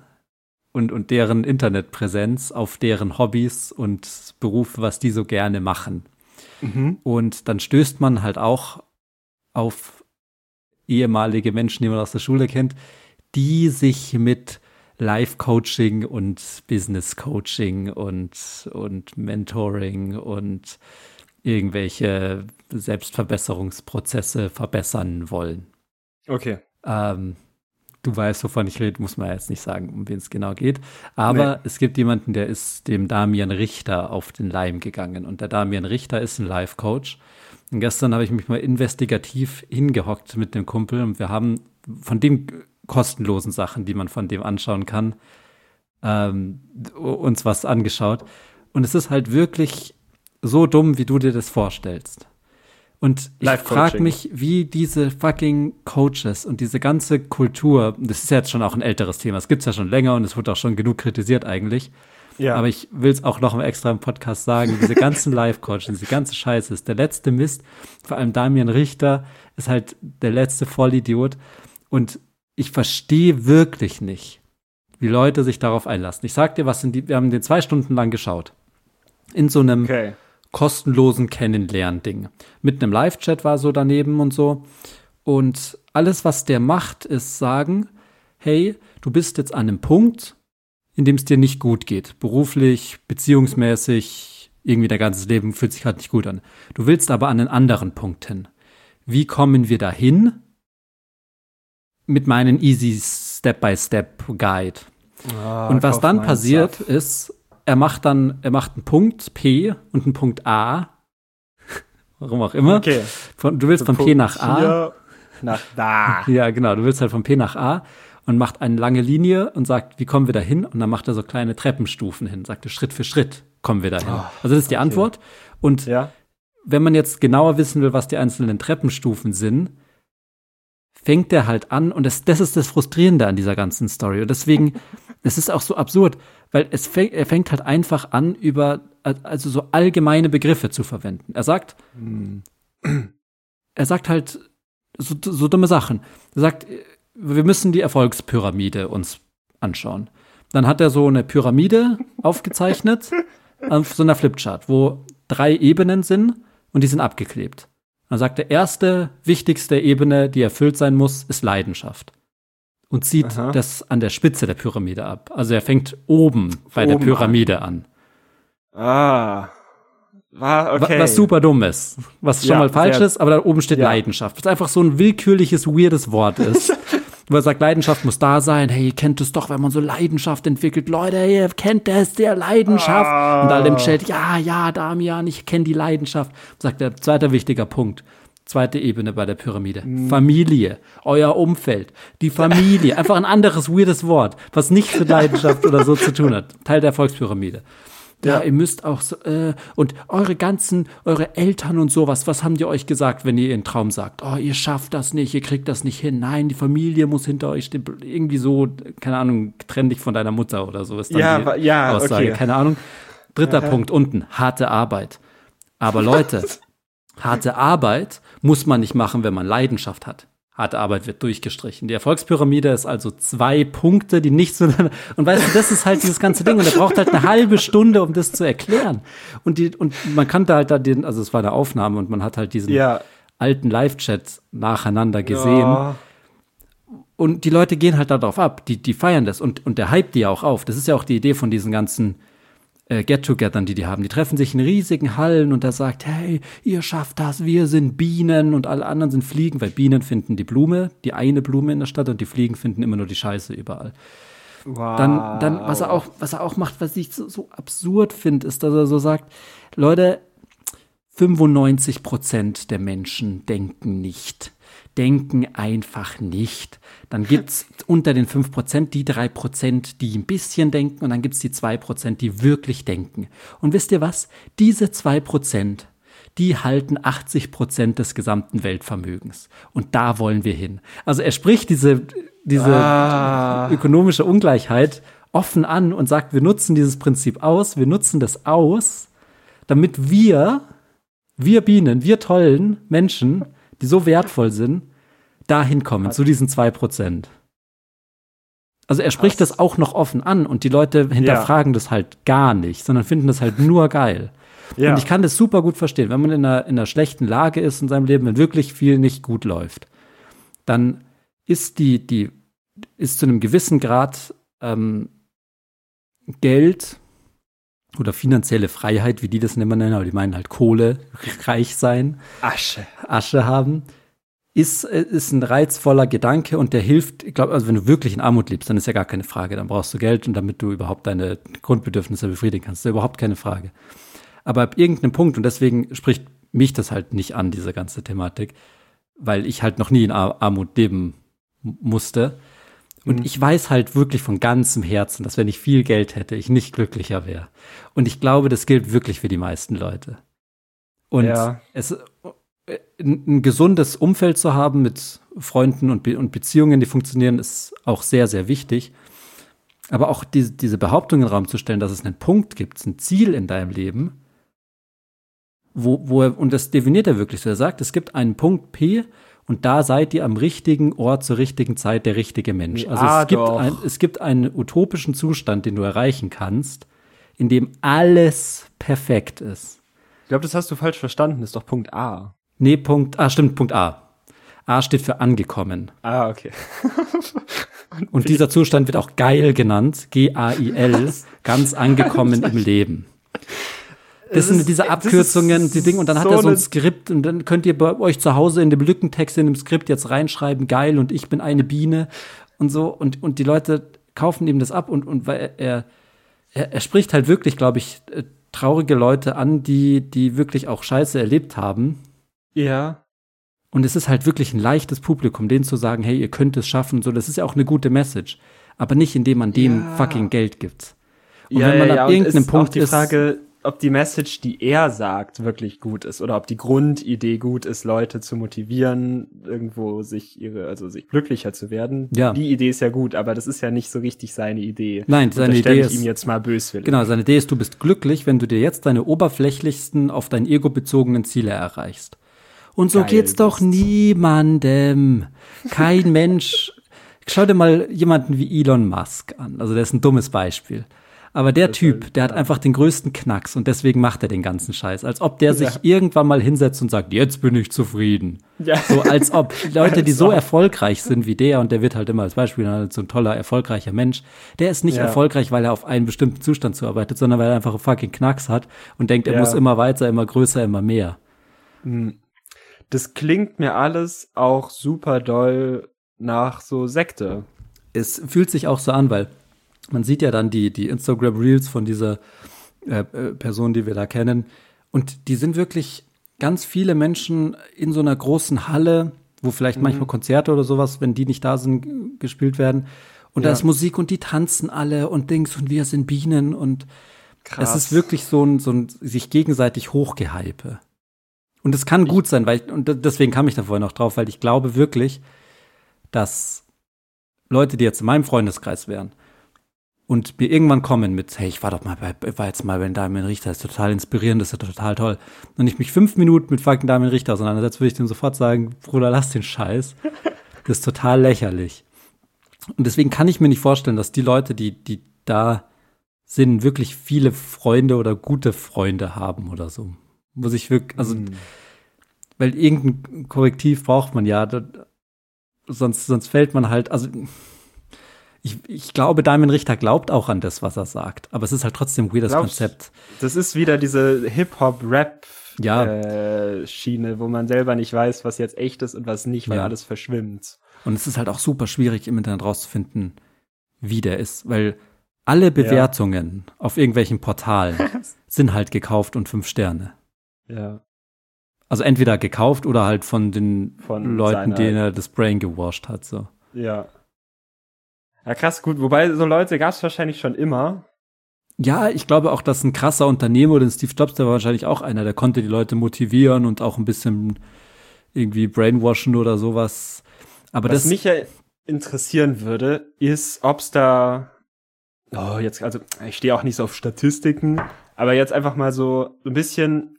und, und deren Internetpräsenz auf deren Hobbys und Berufe, was die so gerne machen. Mhm. Und dann stößt man halt auch auf ehemalige Menschen, die man aus der Schule kennt, die sich mit Life-Coaching und Business-Coaching und, und Mentoring und irgendwelche Selbstverbesserungsprozesse verbessern wollen. Okay. Ähm, du weißt, wovon ich rede, muss man jetzt nicht sagen, um wen es genau geht. Aber nee. es gibt jemanden, der ist dem Damian Richter auf den Leim gegangen. Und der Damian Richter ist ein Life-Coach. Und gestern habe ich mich mal investigativ hingehockt mit dem Kumpel und wir haben von den kostenlosen Sachen, die man von dem anschauen kann, ähm, uns was angeschaut. Und es ist halt wirklich so dumm, wie du dir das vorstellst. Und ich frage mich, wie diese fucking Coaches und diese ganze Kultur, das ist jetzt schon auch ein älteres Thema, es gibt es ja schon länger und es wird auch schon genug kritisiert eigentlich. Ja. Aber ich will es auch noch mal extra im Podcast sagen, diese ganzen [LAUGHS] Live-Coaches, diese ganze Scheiße ist der letzte Mist. Vor allem Damian Richter ist halt der letzte Vollidiot. Und ich verstehe wirklich nicht, wie Leute sich darauf einlassen. Ich sag dir, was sind die, wir haben den zwei Stunden lang geschaut. In so einem okay kostenlosen Kennenlernding. Mit einem Live-Chat war so daneben und so. Und alles, was der macht, ist sagen, hey, du bist jetzt an einem Punkt, in dem es dir nicht gut geht. Beruflich, beziehungsmäßig, irgendwie dein ganzes Leben fühlt sich gerade nicht gut an. Du willst aber an einen anderen Punkt hin. Wie kommen wir dahin? Mit meinem Easy Step-by-Step-Guide. Ah, und was dann passiert Stuff. ist, er macht dann, er macht einen Punkt P und einen Punkt A. [LAUGHS] Warum auch immer. Okay. Von, du willst von Punkt P nach A. Nach da. [LAUGHS] Ja, genau. Du willst halt von P nach A und macht eine lange Linie und sagt, wie kommen wir da hin? Und dann macht er so kleine Treppenstufen hin. Sagt er, Schritt für Schritt kommen wir da hin. Oh, also das ist die okay. Antwort. Und ja. wenn man jetzt genauer wissen will, was die einzelnen Treppenstufen sind, fängt er halt an und das, das ist das Frustrierende an dieser ganzen Story. Und deswegen, es ist auch so absurd, weil es fängt, er fängt halt einfach an, über also so allgemeine Begriffe zu verwenden. Er sagt, er sagt halt so, so dumme Sachen. Er sagt, wir müssen die Erfolgspyramide uns anschauen. Dann hat er so eine Pyramide [LAUGHS] aufgezeichnet auf so einer Flipchart, wo drei Ebenen sind und die sind abgeklebt. Dann sagt er, erste, wichtigste Ebene, die erfüllt sein muss, ist Leidenschaft und zieht Aha. das an der Spitze der Pyramide ab. Also er fängt oben bei oben der Pyramide an. an. Ah. War, okay. Was super dumm ist. Was schon ja, mal falsch ist, aber da oben steht ja. Leidenschaft. Was einfach so ein willkürliches, weirdes Wort ist. [LAUGHS] Wo er sagt, Leidenschaft muss da sein. Hey, ihr kennt es doch, wenn man so Leidenschaft entwickelt. Leute, ihr kennt das, der Leidenschaft. Ah. Und alle im Chat, ja, ja, Damian, ich kenne die Leidenschaft. Sagt der zweite wichtiger Punkt. Zweite Ebene bei der Pyramide. Mhm. Familie, euer Umfeld, die Familie. [LAUGHS] Einfach ein anderes weirdes Wort, was nichts mit [LAUGHS] Leidenschaft oder so zu tun hat. Teil der Volksπyramide. Ja, ihr müsst auch so, äh, und eure ganzen, eure Eltern und sowas, was haben die euch gesagt, wenn ihr ihren Traum sagt? Oh, ihr schafft das nicht, ihr kriegt das nicht hin. Nein, die Familie muss hinter euch stehen. Irgendwie so, keine Ahnung, trenn dich von deiner Mutter oder so ist dann ja, die ja, Aussage. Okay. Keine Ahnung. Dritter Aha. Punkt unten, harte Arbeit. Aber Leute, [LAUGHS] harte Arbeit muss man nicht machen, wenn man Leidenschaft hat. Harte Arbeit wird durchgestrichen. Die Erfolgspyramide ist also zwei Punkte, die nicht so. Und weißt du, das ist halt dieses ganze Ding. Und er braucht halt eine halbe Stunde, um das zu erklären. Und, die, und man kannte halt da den, also es war eine Aufnahme und man hat halt diesen ja. alten Live-Chat nacheinander gesehen. Ja. Und die Leute gehen halt darauf ab. Die, die feiern das. Und, und der hype die ja auch auf. Das ist ja auch die Idee von diesen ganzen äh, Get-Togethern, die die haben. Die treffen sich in riesigen Hallen und er sagt, hey, ihr schafft das, wir sind Bienen und alle anderen sind Fliegen, weil Bienen finden die Blume, die eine Blume in der Stadt und die Fliegen finden immer nur die Scheiße überall. Wow. Dann, dann, was er auch, was er auch macht, was ich so, so absurd finde, ist, dass er so sagt, Leute, 95 Prozent der Menschen denken nicht denken einfach nicht. Dann gibt's unter den 5% die 3%, die ein bisschen denken und dann gibt's die 2%, die wirklich denken. Und wisst ihr was? Diese 2%, die halten 80% des gesamten Weltvermögens. Und da wollen wir hin. Also er spricht diese, diese ah. ökonomische Ungleichheit offen an und sagt, wir nutzen dieses Prinzip aus, wir nutzen das aus, damit wir wir Bienen, wir tollen Menschen, die so wertvoll sind, dahin kommen, zu diesen zwei Prozent. Also er spricht das auch noch offen an und die Leute hinterfragen das halt gar nicht, sondern finden das halt nur geil. Ja. Und ich kann das super gut verstehen, wenn man in einer, in einer schlechten Lage ist in seinem Leben, wenn wirklich viel nicht gut läuft, dann ist die, die, ist zu einem gewissen Grad ähm, Geld oder finanzielle Freiheit, wie die das immer nennen, aber die meinen halt Kohle, reich sein, Asche. Asche haben, ist, äh, ist ein reizvoller Gedanke und der hilft, ich glaube, also wenn du wirklich in Armut lebst, dann ist ja gar keine Frage, dann brauchst du Geld und damit du überhaupt deine Grundbedürfnisse befriedigen kannst, ist ja überhaupt keine Frage. Aber ab irgendeinem Punkt, und deswegen spricht mich das halt nicht an, diese ganze Thematik, weil ich halt noch nie in Ar Armut leben musste. Und Mhm. ich weiß halt wirklich von ganzem Herzen, dass wenn ich viel Geld hätte, ich nicht glücklicher wäre. Und ich glaube, das gilt wirklich für die meisten Leute. Und Ja. es, äh, ein, gesundes Umfeld zu haben mit Freunden und, Be und Beziehungen, die funktionieren, ist auch sehr, sehr wichtig. Aber auch diese, diese Behauptung in den Raum zu stellen, dass es einen Punkt gibt, ein Ziel in deinem Leben, wo, wo er, und das definiert er wirklich so. Er sagt, es gibt einen Punkt P und da seid ihr am richtigen Ort zur richtigen Zeit der richtige Mensch. Also ah, es, gibt ein, es gibt einen utopischen Zustand, den du erreichen kannst, in dem alles perfekt ist. Ich glaube, das hast du falsch verstanden. Das ist doch Punkt A. Nee, Punkt, ah, stimmt, Punkt A. A steht für angekommen. Ah, okay. [LAUGHS] Und dieser Zustand wird auch geil genannt, G-A-I-L, ganz angekommen im Leben. Das sind diese Abkürzungen, die Dinge, und dann hat so er so ein Skript und dann könnt ihr bei euch zu Hause in dem Lückentext in dem Skript jetzt reinschreiben, geil und ich bin eine Biene und so und, und die Leute kaufen ihm das ab und, und weil er, er, er spricht halt wirklich, glaube ich, äh, traurige Leute an, die, die wirklich auch Scheiße erlebt haben. Ja. Und es ist halt wirklich ein leichtes Publikum, denen zu sagen, hey, ihr könnt es schaffen, so, das ist ja auch eine gute Message. Aber nicht, indem man denen Ja. fucking Geld gibt. Und ja, wenn man ja, ab und irgendeinem ist Punkt auch die ist, Frage, ob die Message, die er sagt, wirklich gut ist oder ob die Grundidee gut ist, Leute zu motivieren, irgendwo sich ihre, also sich glücklicher zu werden. Ja. Die Idee ist ja gut, aber das ist ja nicht so richtig seine Idee. Nein, seine Idee ich ist- ihm jetzt mal böswillig. Genau, seine Idee ist, du bist glücklich, wenn du dir jetzt deine oberflächlichsten, auf dein Ego bezogenen Ziele erreichst. Und so Geil geht's doch niemandem. Kein [LAUGHS] Mensch. Schau dir mal jemanden wie Elon Musk an. Also der ist ein dummes Beispiel. Aber der Typ, der hat einfach den größten Knacks und deswegen macht er den ganzen Scheiß. Als ob der sich Ja. irgendwann mal hinsetzt und sagt, jetzt bin ich zufrieden. Ja. So als ob [LAUGHS] Leute, die so erfolgreich sind wie der, und der wird halt immer als Beispiel als so ein toller, erfolgreicher Mensch, der ist nicht Ja. erfolgreich, weil er auf einen bestimmten Zustand zuarbeitet, sondern weil er einfach einen fucking Knacks hat und denkt, er muss immer weiter, immer größer, immer mehr. Hm. Das klingt mir alles auch super doll nach so Sekte. Es fühlt sich auch so an, weil man sieht ja dann die, die Instagram Reels von dieser äh, äh, Person, die wir da kennen. Und die sind wirklich ganz viele Menschen in so einer großen Halle, wo vielleicht Mhm. manchmal Konzerte oder sowas, wenn die nicht da sind, gespielt werden. Und da Ja. ist Musik und die tanzen alle und Dings und wir sind Bienen und Krass. es ist wirklich so ein, so ein sich gegenseitig hochgehype. Und es kann gut sein, weil ich, und deswegen kam ich da vorhin noch drauf, weil ich glaube wirklich, dass Leute, die jetzt in meinem Freundeskreis wären und mir irgendwann kommen mit, hey, ich war doch mal bei, war jetzt mal bei Damian Richter, das ist total inspirierend, das ist ja total toll. Und ich mich fünf Minuten mit fucking Damian Richter auseinandersetze, würde ich dem sofort sagen, Bruder, lass den Scheiß. [LAUGHS] Das ist total lächerlich. Und deswegen kann ich mir nicht vorstellen, dass die Leute, die, die da sind, wirklich viele Freunde oder gute Freunde haben oder so. Muss ich wirklich, also, Hm. weil irgendein Korrektiv braucht man ja, da, sonst, sonst fällt man halt, also, ich, ich glaube, Damien Richter glaubt auch an das, was er sagt, aber es ist halt trotzdem ein weirdes Glaubst- Konzept. Das ist wieder diese Hip-Hop-Rap Ja. äh, Schiene, wo man selber nicht weiß, was jetzt echt ist und was nicht, weil Ja. alles verschwimmt. Und es ist halt auch super schwierig im Internet rauszufinden, wie der ist, weil alle Bewertungen auf irgendwelchen Portalen [LAUGHS] sind halt gekauft und fünf Sterne. Ja. Also entweder gekauft oder halt von den Von Leuten, denen er das Brain gewascht hat. So. Ja. Ja, krass, gut. Wobei, so Leute gab es wahrscheinlich schon immer. Ja, ich glaube auch, dass ein krasser Unternehmer oder ein Steve Jobs, der war wahrscheinlich auch einer, der konnte die Leute motivieren und auch ein bisschen irgendwie brainwashen oder sowas. Aber Was das, mich ja interessieren würde, ist, ob's da, oh, jetzt, also, ich stehe auch nicht so auf Statistiken, aber jetzt einfach mal so ein bisschen,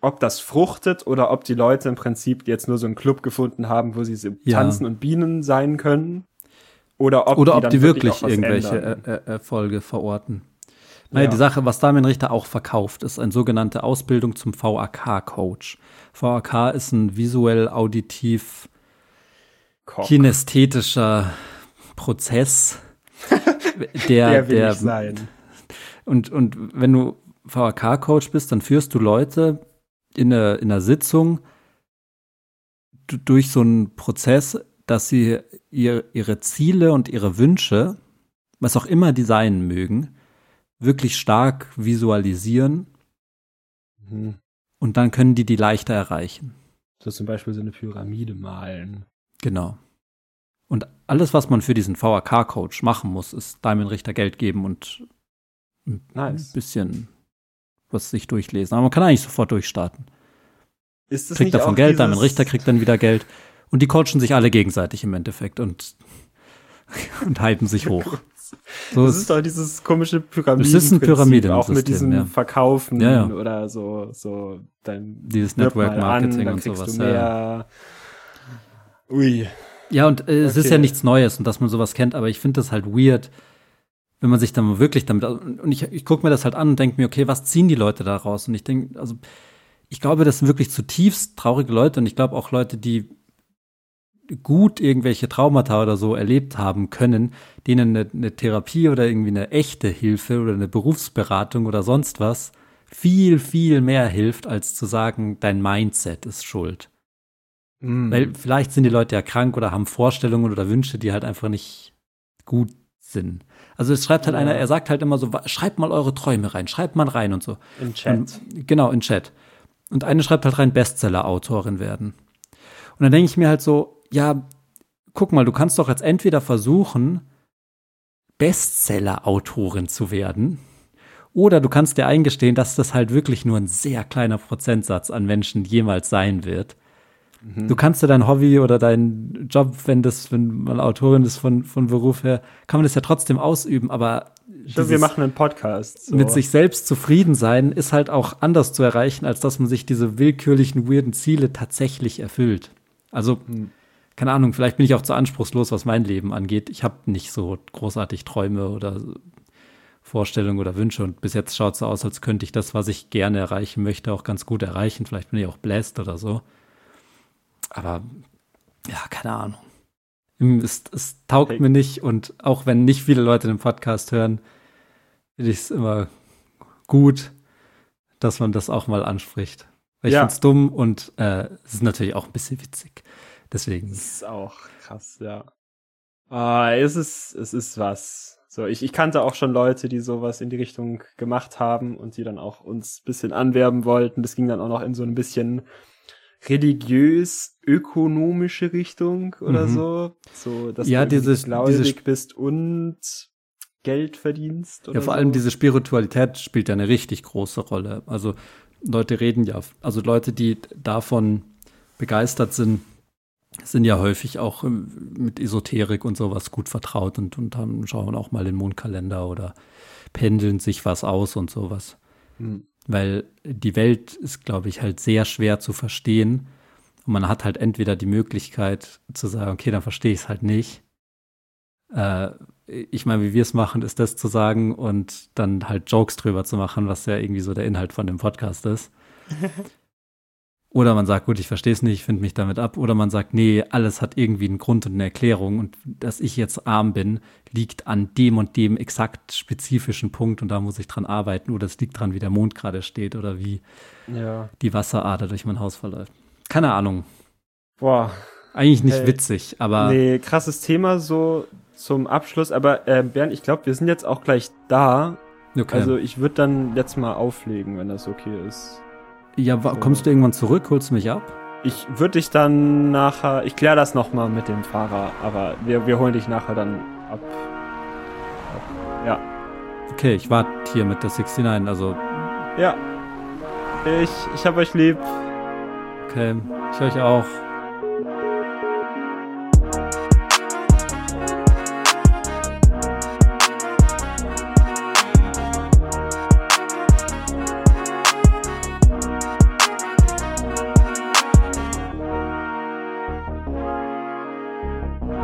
ob das fruchtet oder ob die Leute im Prinzip jetzt nur so einen Club gefunden haben, wo sie so Ja. tanzen und Bienen sein können. Oder ob Oder die, ob die wirklich was irgendwelche ändern. äh, äh, Erfolge verorten. Naja, Ja. die Sache, was Damien Richter auch verkauft, ist eine sogenannte Ausbildung zum VAK-Coach. VAK ist ein visuell auditiv kinästhetischer Prozess, [LAUGHS] der, Der will der, ich sein. Und, und wenn du VAK-Coach bist, dann führst du Leute in einer, in einer Sitzung du- durch so einen Prozess, dass sie ihr, ihre Ziele und ihre Wünsche, was auch immer die sein mögen, wirklich stark visualisieren Mhm. und dann können die die leichter erreichen. So zum Beispiel so eine Pyramide malen. Genau. Und alles, was man für diesen VAK-Coach machen muss, ist Diamond Richter Geld geben und ein Nice. bisschen was sich durchlesen. Aber man kann eigentlich sofort durchstarten. Ist das kriegt davon Geld, dieses- Diamond Richter kriegt dann wieder Geld. Und die coachen sich alle gegenseitig im Endeffekt und, [LAUGHS] und hypen sich hoch. So das ist- doch dieses komische Pyramiden. Es ist ein Pyramidensystem, Auch mit diesem ja. Verkaufen Ja, ja. oder so, so dein Dieses Network Marketing dann und sowas, ja. Ui. Ja, und äh, es ist ja nichts Neues und dass man sowas kennt, aber ich finde das halt weird, wenn man sich dann wirklich damit. Und ich, ich gucke mir das halt an und denke mir, okay, was ziehen die Leute da raus? Und ich denke, also ich glaube, das sind wirklich zutiefst traurige Leute und ich glaube auch Leute, die gut irgendwelche Traumata oder so erlebt haben können, denen eine, eine Therapie oder irgendwie eine echte Hilfe oder eine Berufsberatung oder sonst was viel, viel mehr hilft, als zu sagen, dein Mindset ist schuld. Mhm. Weil vielleicht sind die Leute ja krank oder haben Vorstellungen oder Wünsche, die halt einfach nicht gut sind. Also es schreibt halt Ja. einer, er sagt halt immer so, schreibt mal eure Träume rein, schreibt mal rein und so. Im Chat. Und, genau, in Chat. Und eine schreibt halt rein, Bestseller-Autorin werden. Und dann denke ich mir halt so, ja, guck mal, du kannst doch jetzt entweder versuchen, Bestseller-Autorin zu werden, oder du kannst dir eingestehen, dass das halt wirklich nur ein sehr kleiner Prozentsatz an Menschen jemals sein wird. Mhm. Du kannst ja dein Hobby oder deinen Job, wenn das, wenn man Autorin ist von, von Beruf her, kann man das ja trotzdem ausüben, aber wir machen einen Podcast. So. mit sich selbst zufrieden sein ist halt auch anders zu erreichen, als dass man sich diese willkürlichen, weirden Ziele tatsächlich erfüllt. Also, Hm. Keine Ahnung, vielleicht bin ich auch zu anspruchslos, was mein Leben angeht. Ich habe nicht so großartig Träume oder Vorstellungen oder Wünsche und bis jetzt schaut es so aus, als könnte ich das, was ich gerne erreichen möchte, auch ganz gut erreichen. Vielleicht bin ich auch bläst oder so. Aber ja, keine Ahnung. Es, es taugt mir nicht und auch wenn nicht viele Leute den Podcast hören, finde ich es immer gut, dass man das auch mal anspricht. Weil ich Ja. finde es dumm und äh, es ist natürlich auch ein bisschen witzig. Deswegen. Das ist auch krass, ja. Ah, es ist, es ist was. So, ich, ich kannte auch schon Leute, die sowas in die Richtung gemacht haben und die dann auch uns ein bisschen anwerben wollten. Das ging dann auch noch in so ein bisschen religiös-ökonomische Richtung oder Mhm. so. So, dass Ja, du dieses- gläubig diese- bist und Geld verdienst. Ja, vor so. allem diese Spiritualität spielt ja eine richtig große Rolle. Also Leute reden ja, also Leute, die davon begeistert sind, sind ja häufig auch ähm, mit Esoterik und sowas gut vertraut und, und haben, schauen auch mal den Mondkalender oder pendeln sich was aus und sowas. Hm. Weil die Welt ist, glaube ich, halt sehr schwer zu verstehen. Und man hat halt entweder die Möglichkeit zu sagen, okay, dann verstehe ich es halt nicht. Äh, ich meine, wie wir es machen, ist das zu sagen und dann halt Jokes drüber zu machen, was ja irgendwie so der Inhalt von dem Podcast ist. [LAUGHS] Oder man sagt, gut, ich verstehe es nicht, ich finde mich damit ab. Oder man sagt, nee, alles hat irgendwie einen Grund und eine Erklärung. Und dass ich jetzt arm bin, liegt an dem und dem exakt spezifischen Punkt und da muss ich dran arbeiten. Oder es liegt dran, wie der Mond gerade steht oder wie Ja. die Wasserader durch mein Haus verläuft. Keine Ahnung. Boah. Eigentlich nicht Hey. witzig, aber Nee, krasses Thema so zum Abschluss. Aber äh, Bernd, ich glaube, wir sind jetzt auch gleich da. Okay. Also ich würde dann jetzt mal auflegen, wenn das okay ist. Ja, wa- kommst du irgendwann zurück? Holst du mich ab? Ich würde dich dann nachher, ich kläre das nochmal mit dem Fahrer, aber wir, wir holen dich nachher dann ab. ab. Ja. Okay, ich warte hier mit der 69, also Ja. Ich, ich hab euch lieb. okay, ich euch auch.